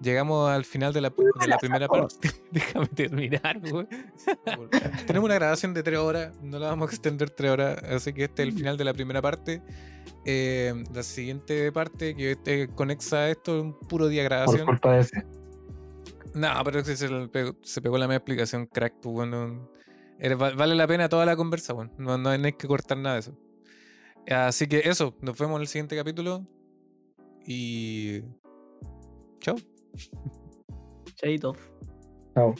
llegamos al final de la, de la primera parte. Déjame terminar. Tenemos una grabación de tres horas, no la vamos a extender tres horas, así que este es el final de la primera parte. Eh, la siguiente parte que te conexa a esto es un puro día de Por grabación. culpa de ese. No, pero se, pegó, se pegó la media explicación, crack, pues bueno. Vale la pena toda la conversa, weón. No, no hay que cortar nada de eso. Así que eso, nos vemos en el siguiente capítulo. Y. Joe? Adolf. Oh.